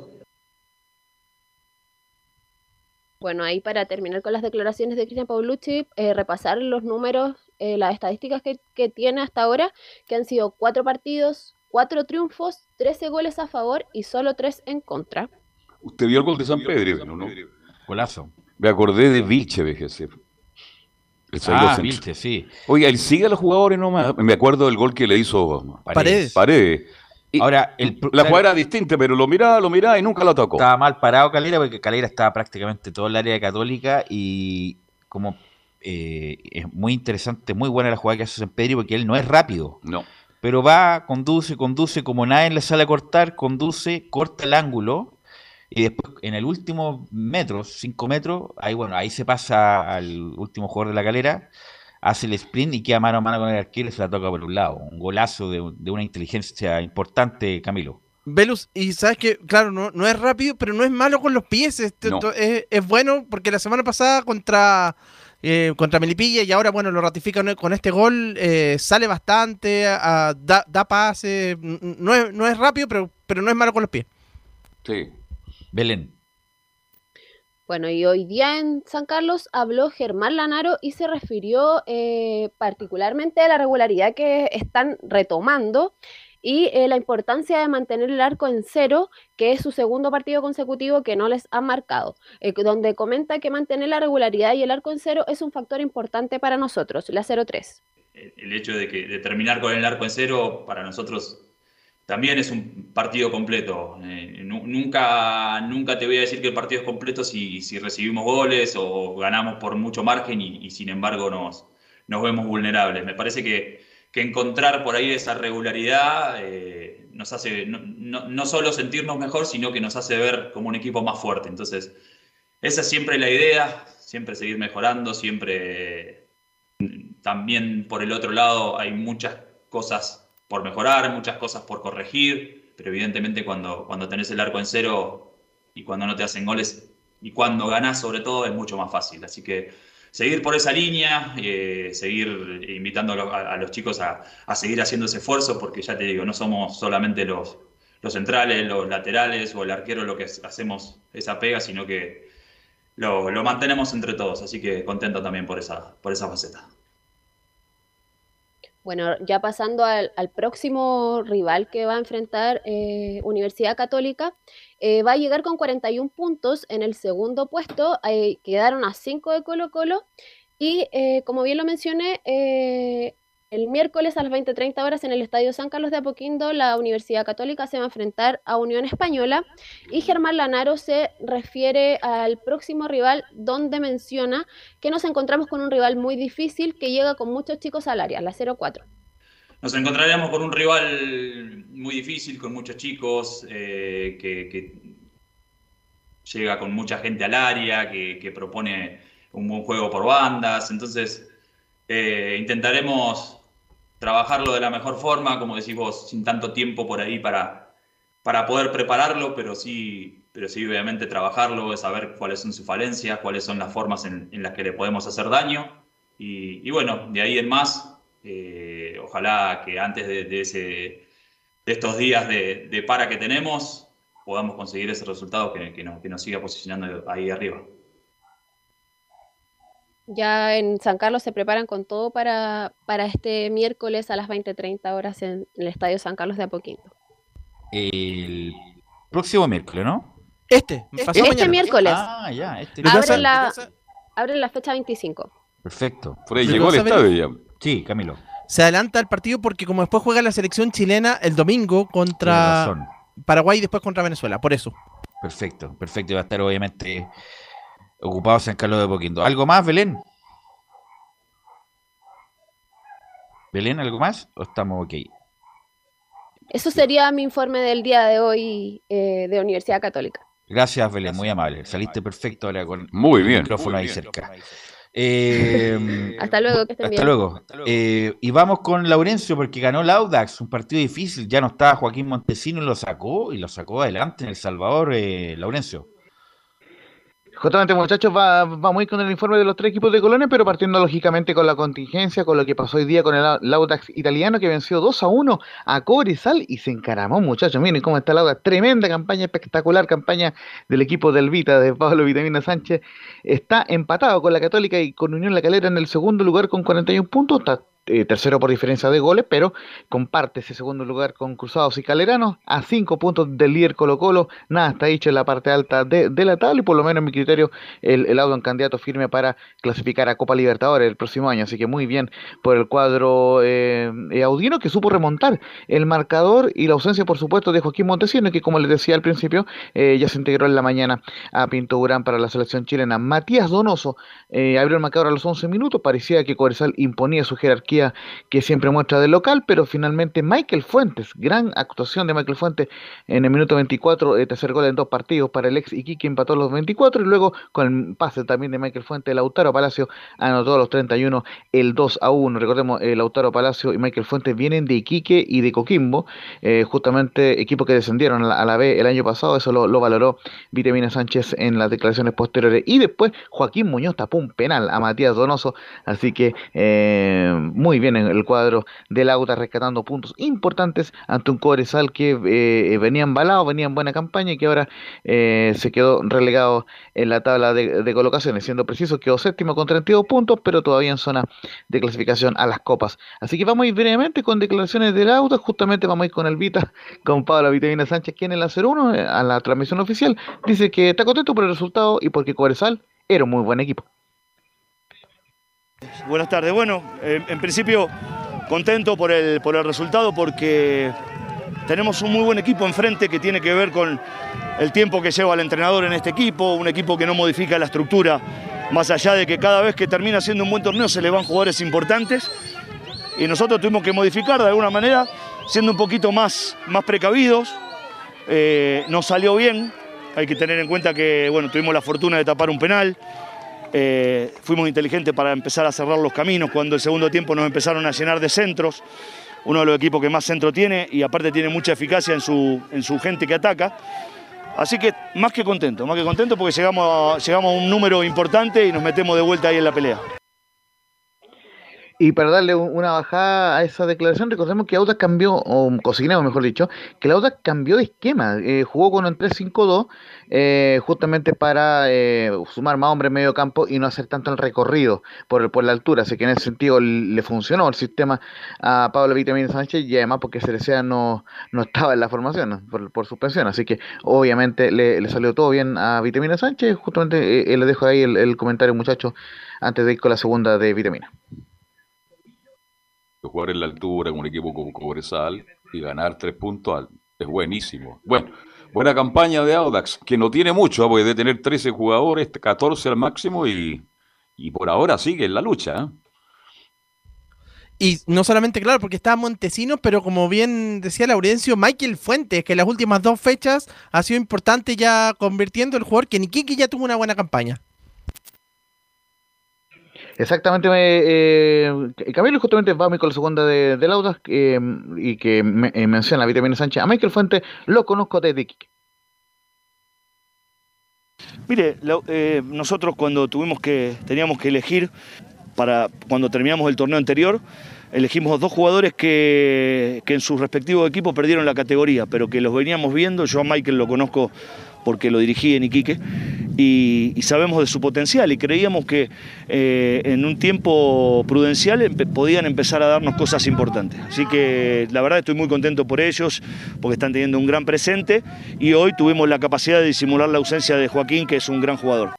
Bueno, ahí para terminar con las declaraciones de Cristian Paulucci, eh, repasar los números, eh, las estadísticas que, que tiene hasta ahora, que han sido cuatro partidos, cuatro triunfos, 13 goles a favor y solo tres en contra. Usted vio el gol de San Pedro, ¿no? Golazo. Me acordé de Vilche, VGC. Ah. Vilche, sí. Oiga, él sigue a los jugadores nomás. Me acuerdo del gol que le hizo Paredes. Paredes. Y Ahora, el, la jugada era distinta, pero lo miraba, lo miraba y nunca lo atacó. Estaba mal parado Calera porque Calera estaba prácticamente todo el área Católica y como eh, es muy interesante, muy buena la jugada que hace San Pedro porque él no es rápido. No. Pero va, conduce, conduce, como nadie le sale a cortar, conduce, corta el ángulo y después en el último metro, 5 metros, ahí bueno, ahí se pasa al último jugador de la calera, hace el sprint y queda mano a mano con el arquero y se la toca por un lado. Un golazo de, de una inteligencia importante, Camilo. Velus, y sabes que, claro, no, no es rápido, pero no es malo con los pies. Este- No. es, es bueno porque la semana pasada contra, eh, contra Melipilla y ahora, bueno, lo ratifican con este gol. eh, sale bastante, ah, da, da pase. No es, no es rápido, pero, pero no es malo con los pies. Sí. Belén. Bueno, y hoy día en San Carlos habló Germán Lanaro y se refirió eh, particularmente a la regularidad que están retomando y eh, la importancia de mantener el arco en cero, que es su segundo partido consecutivo que no les ha marcado, eh, donde comenta que mantener la regularidad y el arco en cero es un factor importante para nosotros, la 0-3. el hecho de, que, de terminar con el arco en cero para nosotros también es un partido completo. Eh, nu- nunca, nunca te voy a decir que el partido es completo si, recibimos goles o ganamos por mucho margen y, sin embargo nos, vemos vulnerables. Me parece que, encontrar por ahí esa regularidad eh, nos hace no solo sentirnos mejor, sino que nos hace ver como un equipo más fuerte. Entonces, esa es siempre la idea, siempre seguir mejorando, siempre también por el otro lado hay muchas cosas por mejorar, muchas cosas por corregir, pero evidentemente cuando, cuando tenés el arco en cero y cuando no te hacen goles y cuando ganás sobre todo es mucho más fácil. Así que seguir por esa línea, eh, seguir invitando a, a los chicos a, a seguir haciendo ese esfuerzo, porque ya te digo, no somos solamente los, los centrales, los laterales o el arquero lo que hacemos esa pega, sino que lo, lo mantenemos entre todos. Así que contento también por esa, por esa faceta. Bueno, ya pasando al, próximo rival que va a enfrentar eh, Universidad Católica, eh, va a llegar con 41 puntos en el segundo puesto, eh, quedaron a 5 de Colo Colo y eh, como bien lo mencioné, el miércoles a las 20.30 horas en el Estadio San Carlos de Apoquindo, la Universidad Católica se va a enfrentar a Unión Española y Germán Lanaro se refiere al próximo rival donde menciona que nos encontramos con un rival muy difícil que llega con muchos chicos al área, la 0-4. Nos encontraremos con un rival muy difícil, con muchos chicos, eh, que, llega con mucha gente al área, que, que propone un buen juego por bandas. Entonces, eh, intentaremos trabajarlo de la mejor forma, como decís vos, sin tanto tiempo por ahí para, para poder prepararlo, pero sí, pero sí obviamente trabajarlo, saber cuáles son sus falencias, cuáles son las formas en, las que le podemos hacer daño. Y, bueno, de ahí en más, eh, ojalá que antes de, ese, de estos días de, para que tenemos, podamos conseguir ese resultado que, que nos siga posicionando ahí arriba. Ya en San Carlos se preparan con todo para, para este miércoles a las 20.30 horas en el Estadio San Carlos de Apoquindo. El próximo miércoles, ¿no? Este, Este mañana. miércoles. Ah, ya, este Abren la, abren la fecha 25. Perfecto. Por ahí llegó el estadio ya. Sí, Camilo. Se adelanta el partido porque como después juega la selección chilena el domingo contra. Paraguay y después contra Venezuela, por eso. Perfecto, perfecto. Y va a estar obviamente ocupado San Carlos de Poquindo. ¿Algo más, Belén? ¿Belén, algo más? ¿O estamos ok? Eso sería mi informe del día de hoy eh, de Universidad Católica. Gracias, Belén, muy amable. Saliste perfecto ahora con Muy el bien. micrófono Muy ahí bien. cerca. Eh, [LAUGHS] Hasta luego, que estén Hasta bien. luego. Eh, y vamos con Laurencio porque ganó el Audax, un partido difícil. Ya no estaba Joaquín Montesino y lo sacó y lo sacó adelante en El Salvador, eh, Laurencio. Justamente, muchachos, va, vamos a ir con el informe de los tres equipos de Colonia, pero partiendo lógicamente con la contingencia, con lo que pasó hoy día con el Au- el Audax italiano que venció 2 a 1 a Cobresal y se encaramó, muchachos. Miren cómo está el Audax. Tremenda campaña, espectacular campaña del equipo del Vita, de Pablo Vitamina Sánchez. Está empatado con la Católica y con Unión La Calera en el segundo lugar con 41 puntos. Está eh, tercero por diferencia de goles, pero comparte ese segundo lugar con Cruzados y Caleranos a cinco puntos del líder Colo Colo. Nada está dicho en la parte alta de, la tabla y por lo menos en mi criterio el, el Audo en candidato firme para clasificar a Copa Libertadores el próximo año. Así que muy bien por el cuadro eh, eh, audino que supo remontar el marcador y la ausencia, por supuesto, de Joaquín Montesino, que como les decía al principio, ya se integró en la mañana a Pinto Durán para la selección chilena. Matías Donoso abrió el marcador a los 11 minutos. Parecía que Cobresal imponía su jerarquía que siempre muestra del local, pero finalmente Michael Fuentes, gran actuación de Michael Fuentes en el minuto 24, eh, tercer gol en dos partidos para el ex Iquique, empató los 24 y luego con el pase también de Michael Fuentes, Lautaro Palacio anotó a los 31 el 2 a 1. Recordemos, eh, Lautaro Palacio y Michael Fuentes vienen de Iquique y de Coquimbo, eh, justamente equipos que descendieron a la, B el año pasado, eso lo, lo valoró Vitamina Sánchez en las declaraciones posteriores. Y después Joaquín Muñoz tapó un penal a Matías Donoso, así que eh, muy bien en el cuadro del Auta rescatando puntos importantes ante un Cobresal que eh, venía embalado, venía en buena campaña y que ahora eh, se quedó relegado en la tabla de, colocaciones, siendo preciso quedó séptimo con 32 puntos, pero todavía en zona de clasificación a las copas. Así que vamos a ir brevemente con declaraciones del Auta, justamente vamos a ir con el Vita, [LAUGHS] con Pablo Vitamina Sánchez, quien en la 01 a la transmisión oficial dice que está contento por el resultado y porque Cobresal era un muy buen equipo. Buenas tardes. Bueno, eh, en principio contento por el, por el resultado porque tenemos un muy buen equipo enfrente que tiene que ver con el tiempo que lleva el entrenador en este equipo, un equipo que no modifica la estructura, más allá de que cada vez que termina siendo un buen torneo se le van jugadores importantes y nosotros tuvimos que modificar de alguna manera, siendo un poquito más, más precavidos. Eh, nos salió bien, hay que tener en cuenta que bueno, tuvimos la fortuna de tapar un penal. Eh, fuimos inteligentes para empezar a cerrar los caminos cuando el segundo tiempo nos empezaron a llenar de centros. Uno de los equipos que más centro tiene y aparte tiene mucha eficacia en su, en su gente que ataca. Así que más que contento, más que contento porque llegamos llegamos a un número importante y nos metemos de vuelta ahí en la pelea. Y para darle una bajada a esa declaración, recordemos que Audax cambió, o consignamos mejor dicho, que el Audax cambió de esquema, eh, jugó con un 3-5-2 eh, justamente para eh, sumar más hombres en medio campo y no hacer tanto el recorrido por, por la altura, así que en ese sentido le funcionó el sistema a Pablo Vitamina Sánchez y además porque Cerecea no, no estaba en la formación por, suspensión, así que obviamente le, salió todo bien a Vitamina Sánchez, justamente le dejo ahí el, el comentario muchachos antes de ir con la segunda de Vitamina jugar en la altura en un equipo como Cobresal y ganar tres puntos es buenísimo. Bueno, buena campaña de Audax, que no tiene mucho, ¿eh? puede tener 13 jugadores, 14 al máximo y, por ahora sigue en la lucha. ¿eh? Y no solamente, claro, porque está Montesinos, pero como bien decía Laurencio, Michael Fuentes, que en las últimas dos fechas ha sido importante ya convirtiendo el jugador que en ya tuvo una buena campaña. Exactamente, eh, Camilo justamente va con la segunda de, de Laudas eh, y que me, eh, menciona a Vitamina Sánchez. A Michael Fuente lo conozco desde Iquique. Mire, eh, nosotros cuando tuvimos que, teníamos que elegir para cuando terminamos el torneo anterior, elegimos dos jugadores que, que en sus respectivos equipos perdieron la categoría, pero que los veníamos viendo. Yo a Michael lo conozco porque lo dirigí en Iquique, y, sabemos de su potencial y creíamos que eh, en un tiempo prudencial podían empezar a darnos cosas importantes. Así que la verdad estoy muy contento por ellos, porque están teniendo un gran presente y hoy tuvimos la capacidad de disimular la ausencia de Joaquín, que es un gran jugador.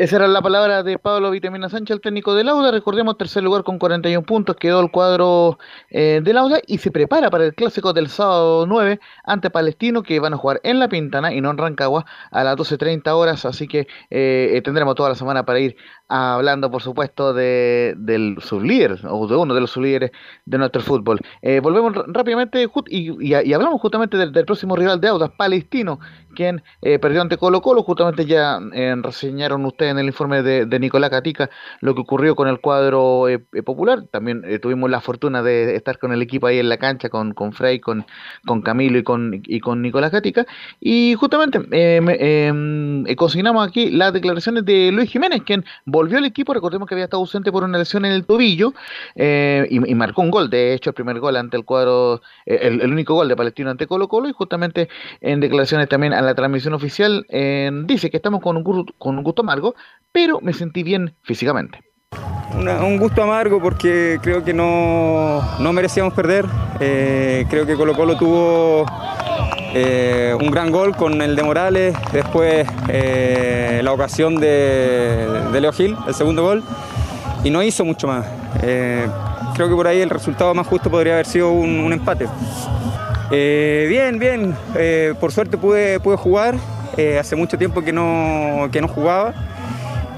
Esa era la palabra de Pablo Vitamina Sánchez, el técnico de Lauda. Recordemos, tercer lugar con 41 puntos, quedó el cuadro eh, de Lauda y se prepara para el clásico del sábado 9 ante Palestino, que van a jugar en La Pintana y no en Rancagua a las 12.30 horas. Así que eh, tendremos toda la semana para ir hablando, por supuesto, de, del sublíder o de uno de los sublíderes de nuestro fútbol. Eh, volvemos rápidamente y, y, hablamos justamente del, próximo rival de Audas, Palestino, quien perdió ante Colo Colo. Justamente ya reseñaron ustedes en el informe de, Nicolás Catica lo que ocurrió con el cuadro eh, eh, popular. También eh, tuvimos la fortuna de estar con el equipo ahí en la cancha, con, con Frey, con, con Camilo y con, y con Nicolás Catica. Y justamente em, consignamos aquí las declaraciones de Luis Jiménez, quien volvió al equipo. Recordemos que había estado ausente por una lesión en el tobillo y, marcó un gol. De hecho, el primer gol ante el cuadro, el, único gol de Palestino ante Colo Colo. Y justamente en declaraciones también a la transmisión oficial dice que estamos con un, con un gusto amargo pero me sentí bien físicamente. un gusto amargo porque creo que no, merecíamos perder. Eh, creo que Colo Colo tuvo eh, un gran gol con el de Morales, después eh, la ocasión de, Leo Gil, el segundo gol, y no hizo mucho más. creo que por ahí el resultado más justo podría haber sido un, empate. bien, bien, por suerte pude, pude jugar, hace mucho tiempo que no, que no jugaba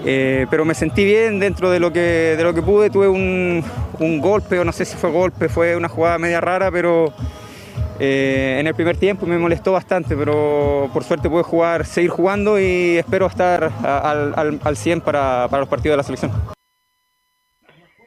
Eh, pero me sentí bien dentro de lo que, de lo que pude. Tuve un, un golpe, o no sé si fue golpe, fue una jugada media rara, pero eh, en el primer tiempo me molestó bastante, pero por suerte pude jugar, seguir jugando y espero estar al, al, al 100 para, para los partidos de la selección.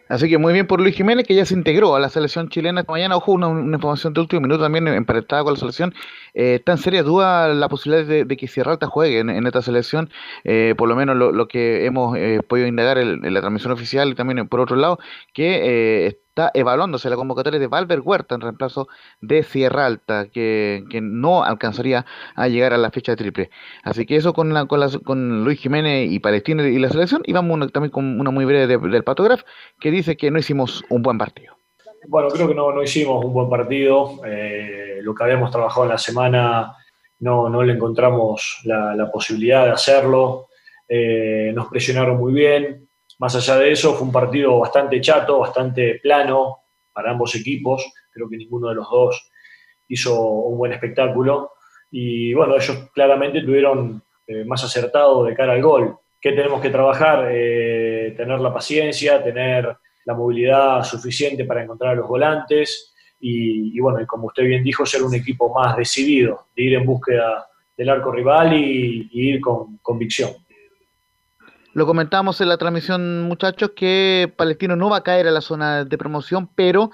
Así que muy bien por Luis Jiménez, que ya se integró a la selección chilena esta mañana. Ojo, una, una información de último minuto también emparentada con la selección. Eh, ¿Está en seria duda la posibilidad de, de que Sierra Alta juegue en, en esta selección? Eh, por lo menos lo, lo que hemos eh, podido indagar en, en, la transmisión oficial y también por otro lado, que eh, está evaluándose la convocatoria de Valver Huerta en reemplazo de Sierra Alta, que, que, no alcanzaría a llegar a la fecha de triple. Así que eso con, con, Luis Jiménez y Palestina y la selección. Y vamos también con una muy breve de, del Patograf, que dice que no hicimos un buen partido. Bueno, creo que no, no hicimos un buen partido. Eh, lo que habíamos trabajado en la semana no, no le encontramos la, la posibilidad de hacerlo. Eh, nos presionaron muy bien, más allá de eso, fue un partido bastante chato, bastante plano para ambos equipos. Creo que ninguno de los dos hizo un buen espectáculo. Y bueno, ellos claramente tuvieron eh, más acertado de cara al gol. ¿Qué tenemos que trabajar? Eh, tener la paciencia, tener la movilidad suficiente para encontrar a los volantes. Y, bueno, y como usted bien dijo, ser un equipo más decidido, de ir en búsqueda del arco rival y ir con convicción. Lo comentamos en la transmisión, muchachos, que Palestino no va a caer a la zona de promoción, pero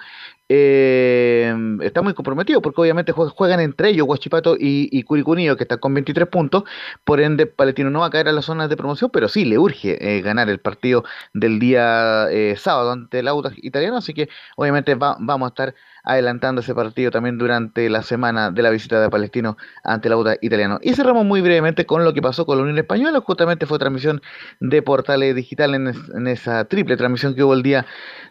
eh, está muy comprometido porque obviamente juegan entre ellos Huachipato y, y que están con 23 puntos, por ende Palestino no va a caer a la zona de promoción, pero sí le urge eh, ganar el partido del día eh, sábado ante el Auto Italiano, así que obviamente va, vamos a estar adelantando ese partido también durante la semana de la visita de Palestino ante el Auda italiano. Y cerramos muy brevemente con lo que pasó con la Unión Española, justamente fue transmisión de Portales Digital en, es, en esa triple transmisión que hubo el día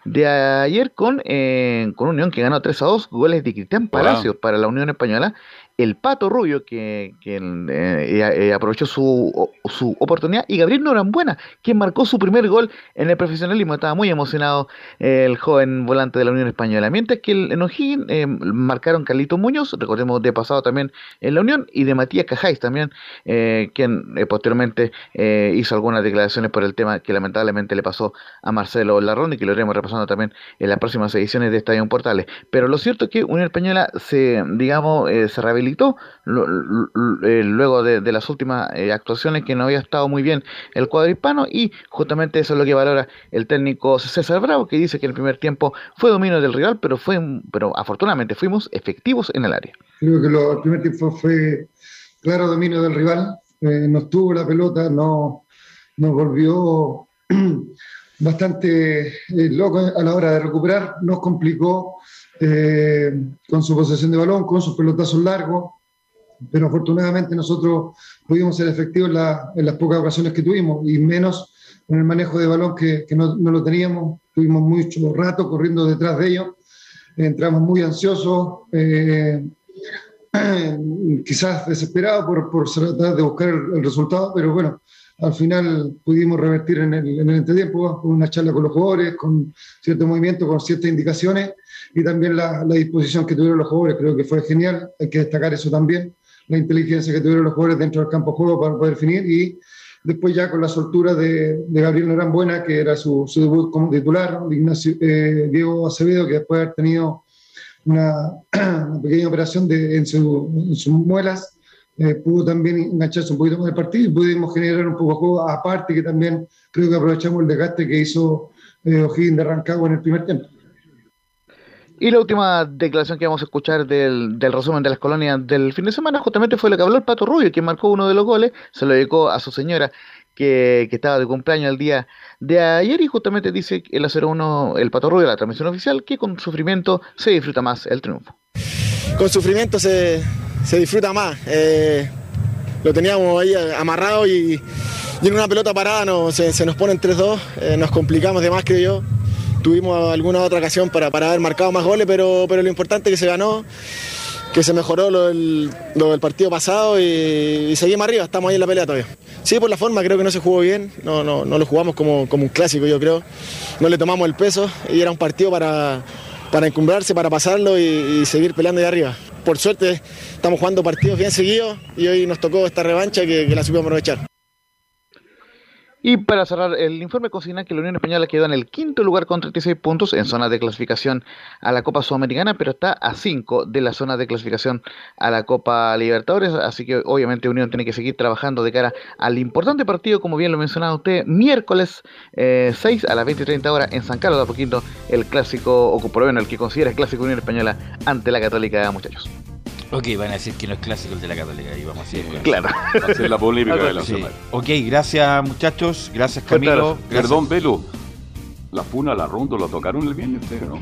de ayer con, eh, con Unión que ganó 3 a 2, goles de Cristian Palacios wow. para la Unión Española el Pato Rubio, que, que eh, eh, aprovechó su, oportunidad, y Gabriel Norambuena, quien marcó su primer gol en el profesionalismo. Estaba muy emocionado eh, el joven volante de la Unión Española. Mientras que el, en O'Higgins eh, marcaron Carlito Muñoz, recordemos de pasado también en la Unión, y de Matías Cajáis también, eh, quien posteriormente hizo algunas declaraciones por el tema que lamentablemente le pasó a Marcelo Larrón y que lo iremos repasando también en las próximas ediciones de Estadio Portales. Pero lo cierto es que Unión Española se, digamos, se rehabilitó eh, luego de, de, las últimas eh, actuaciones que no había estado muy bien el cuadro hispano y justamente eso es lo que valora el técnico César Bravo que dice que en el primer tiempo fue dominio del rival pero fue pero afortunadamente fuimos efectivos en el área. Creo que lo, el primer tiempo fue claro dominio del rival eh, nos tuvo la pelota no nos volvió [CLEARS THROAT] bastante eh, loco a la hora de recuperar nos complicó eh, con su posesión de balón, con sus pelotazos largos, pero afortunadamente nosotros pudimos ser efectivos en, la, en, las pocas ocasiones que tuvimos y menos con el manejo de balón que, que no, no, lo teníamos. Tuvimos mucho rato corriendo detrás de ellos, entramos muy ansiosos, eh, [CLEARS THROAT] quizás desesperados por, por tratar de buscar el resultado, pero bueno, al final pudimos revertir en el, en el entretiempo con una charla con los jugadores, con cierto movimiento, con ciertas indicaciones y también la, la, disposición que tuvieron los jugadores, creo que fue genial, hay que destacar eso también, la inteligencia que tuvieron los jugadores dentro del campo de juego para poder definir y después ya con la soltura de, de Gabriel Norambuena, que era su, su, debut como titular, Ignacio, eh, Diego Acevedo, que después de haber tenido una, [CLEARS THROAT] una pequeña operación de, en, su, en sus muelas, eh, pudo también engancharse un poquito más el partido y pudimos generar un poco de juego, aparte que también creo que aprovechamos el desgaste que hizo eh, O'Higgins de Rancagua en el primer tiempo. Y la última declaración que vamos a escuchar del, resumen de las colonias del fin de semana justamente fue la que habló el Pato Rubio, quien marcó uno de los goles, se lo dedicó a su señora que, estaba de cumpleaños el día de ayer y justamente dice el 0-1 el Pato Rubio, la transmisión oficial, que con sufrimiento se disfruta más el triunfo. Con sufrimiento se, se disfruta más. Eh, lo teníamos ahí amarrado y, y, en una pelota parada no, se, se nos ponen 3-2, eh, nos complicamos de más creo yo tuvimos alguna otra ocasión para, para haber marcado más goles, pero, pero lo importante es que se ganó, que se mejoró lo del, partido pasado y, y, seguimos arriba, estamos ahí en la pelea todavía. Sí, por la forma, creo que no se jugó bien, no, no, no lo jugamos como, como un clásico, yo creo. No le tomamos el peso y era un partido para, para encumbrarse, para pasarlo y, y seguir peleando de arriba. Por suerte estamos jugando partidos bien seguidos y hoy nos tocó esta revancha que, que la supimos aprovechar. Y para cerrar el informe, consigna que la Unión Española quedó en el quinto lugar con 36 puntos en zona de clasificación a la Copa Sudamericana, pero está a 5 de la zona de clasificación a la Copa Libertadores. Así que obviamente Unión tiene que seguir trabajando de cara al importante partido, como bien lo mencionaba usted, miércoles eh, 6 a las 20 y 30 horas en San Carlos de Apoquindo, el clásico, o por lo menos el que considera el clásico Unión Española ante la Católica, muchachos. Ok, van a decir que no es clásico el de la Católica y vamos a con Claro. Va a ser la polémica de la Sí. semana. Ok, gracias muchachos, gracias Camilo. gracias- Perdón, Velo. La funa, la ronda, lo tocaron el viernes ¿no?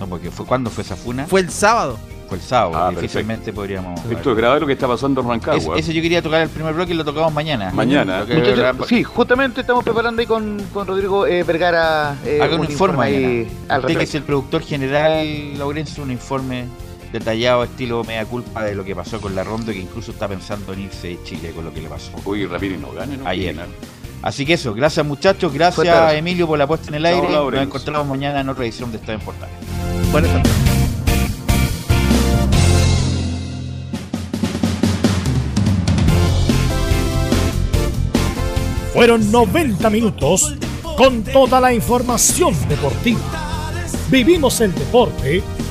No, porque fue ¿cuándo fue esa funa? Fue el sábado. Fue el sábado, Ah, difícilmente podríamos. Esto es grave lo que está pasando en Es- Rancagua. Eso yo quería tocar el primer bloque y lo tocamos mañana. Mañana. Que- Muchachos, sí, justamente estamos preparando ahí con, con Rodrigo eh, Vergara eh, Haga un informe ahí al Usted que es respecto. el productor general, Laurencio, un informe detallado, estilo media culpa de lo que pasó con la ronda, que incluso está pensando en irse de Chile con lo que le pasó. Uy, Ramírez no gane, ¿no? Ayer. Así que eso, gracias muchachos, gracias abrazo. Emilio por la puesta en el Chao, aire. Nos encontramos mañana en otra edición de Estadio en Portal. Buenas tardes. Fueron 90 minutos con toda la información deportiva. Vivimos el deporte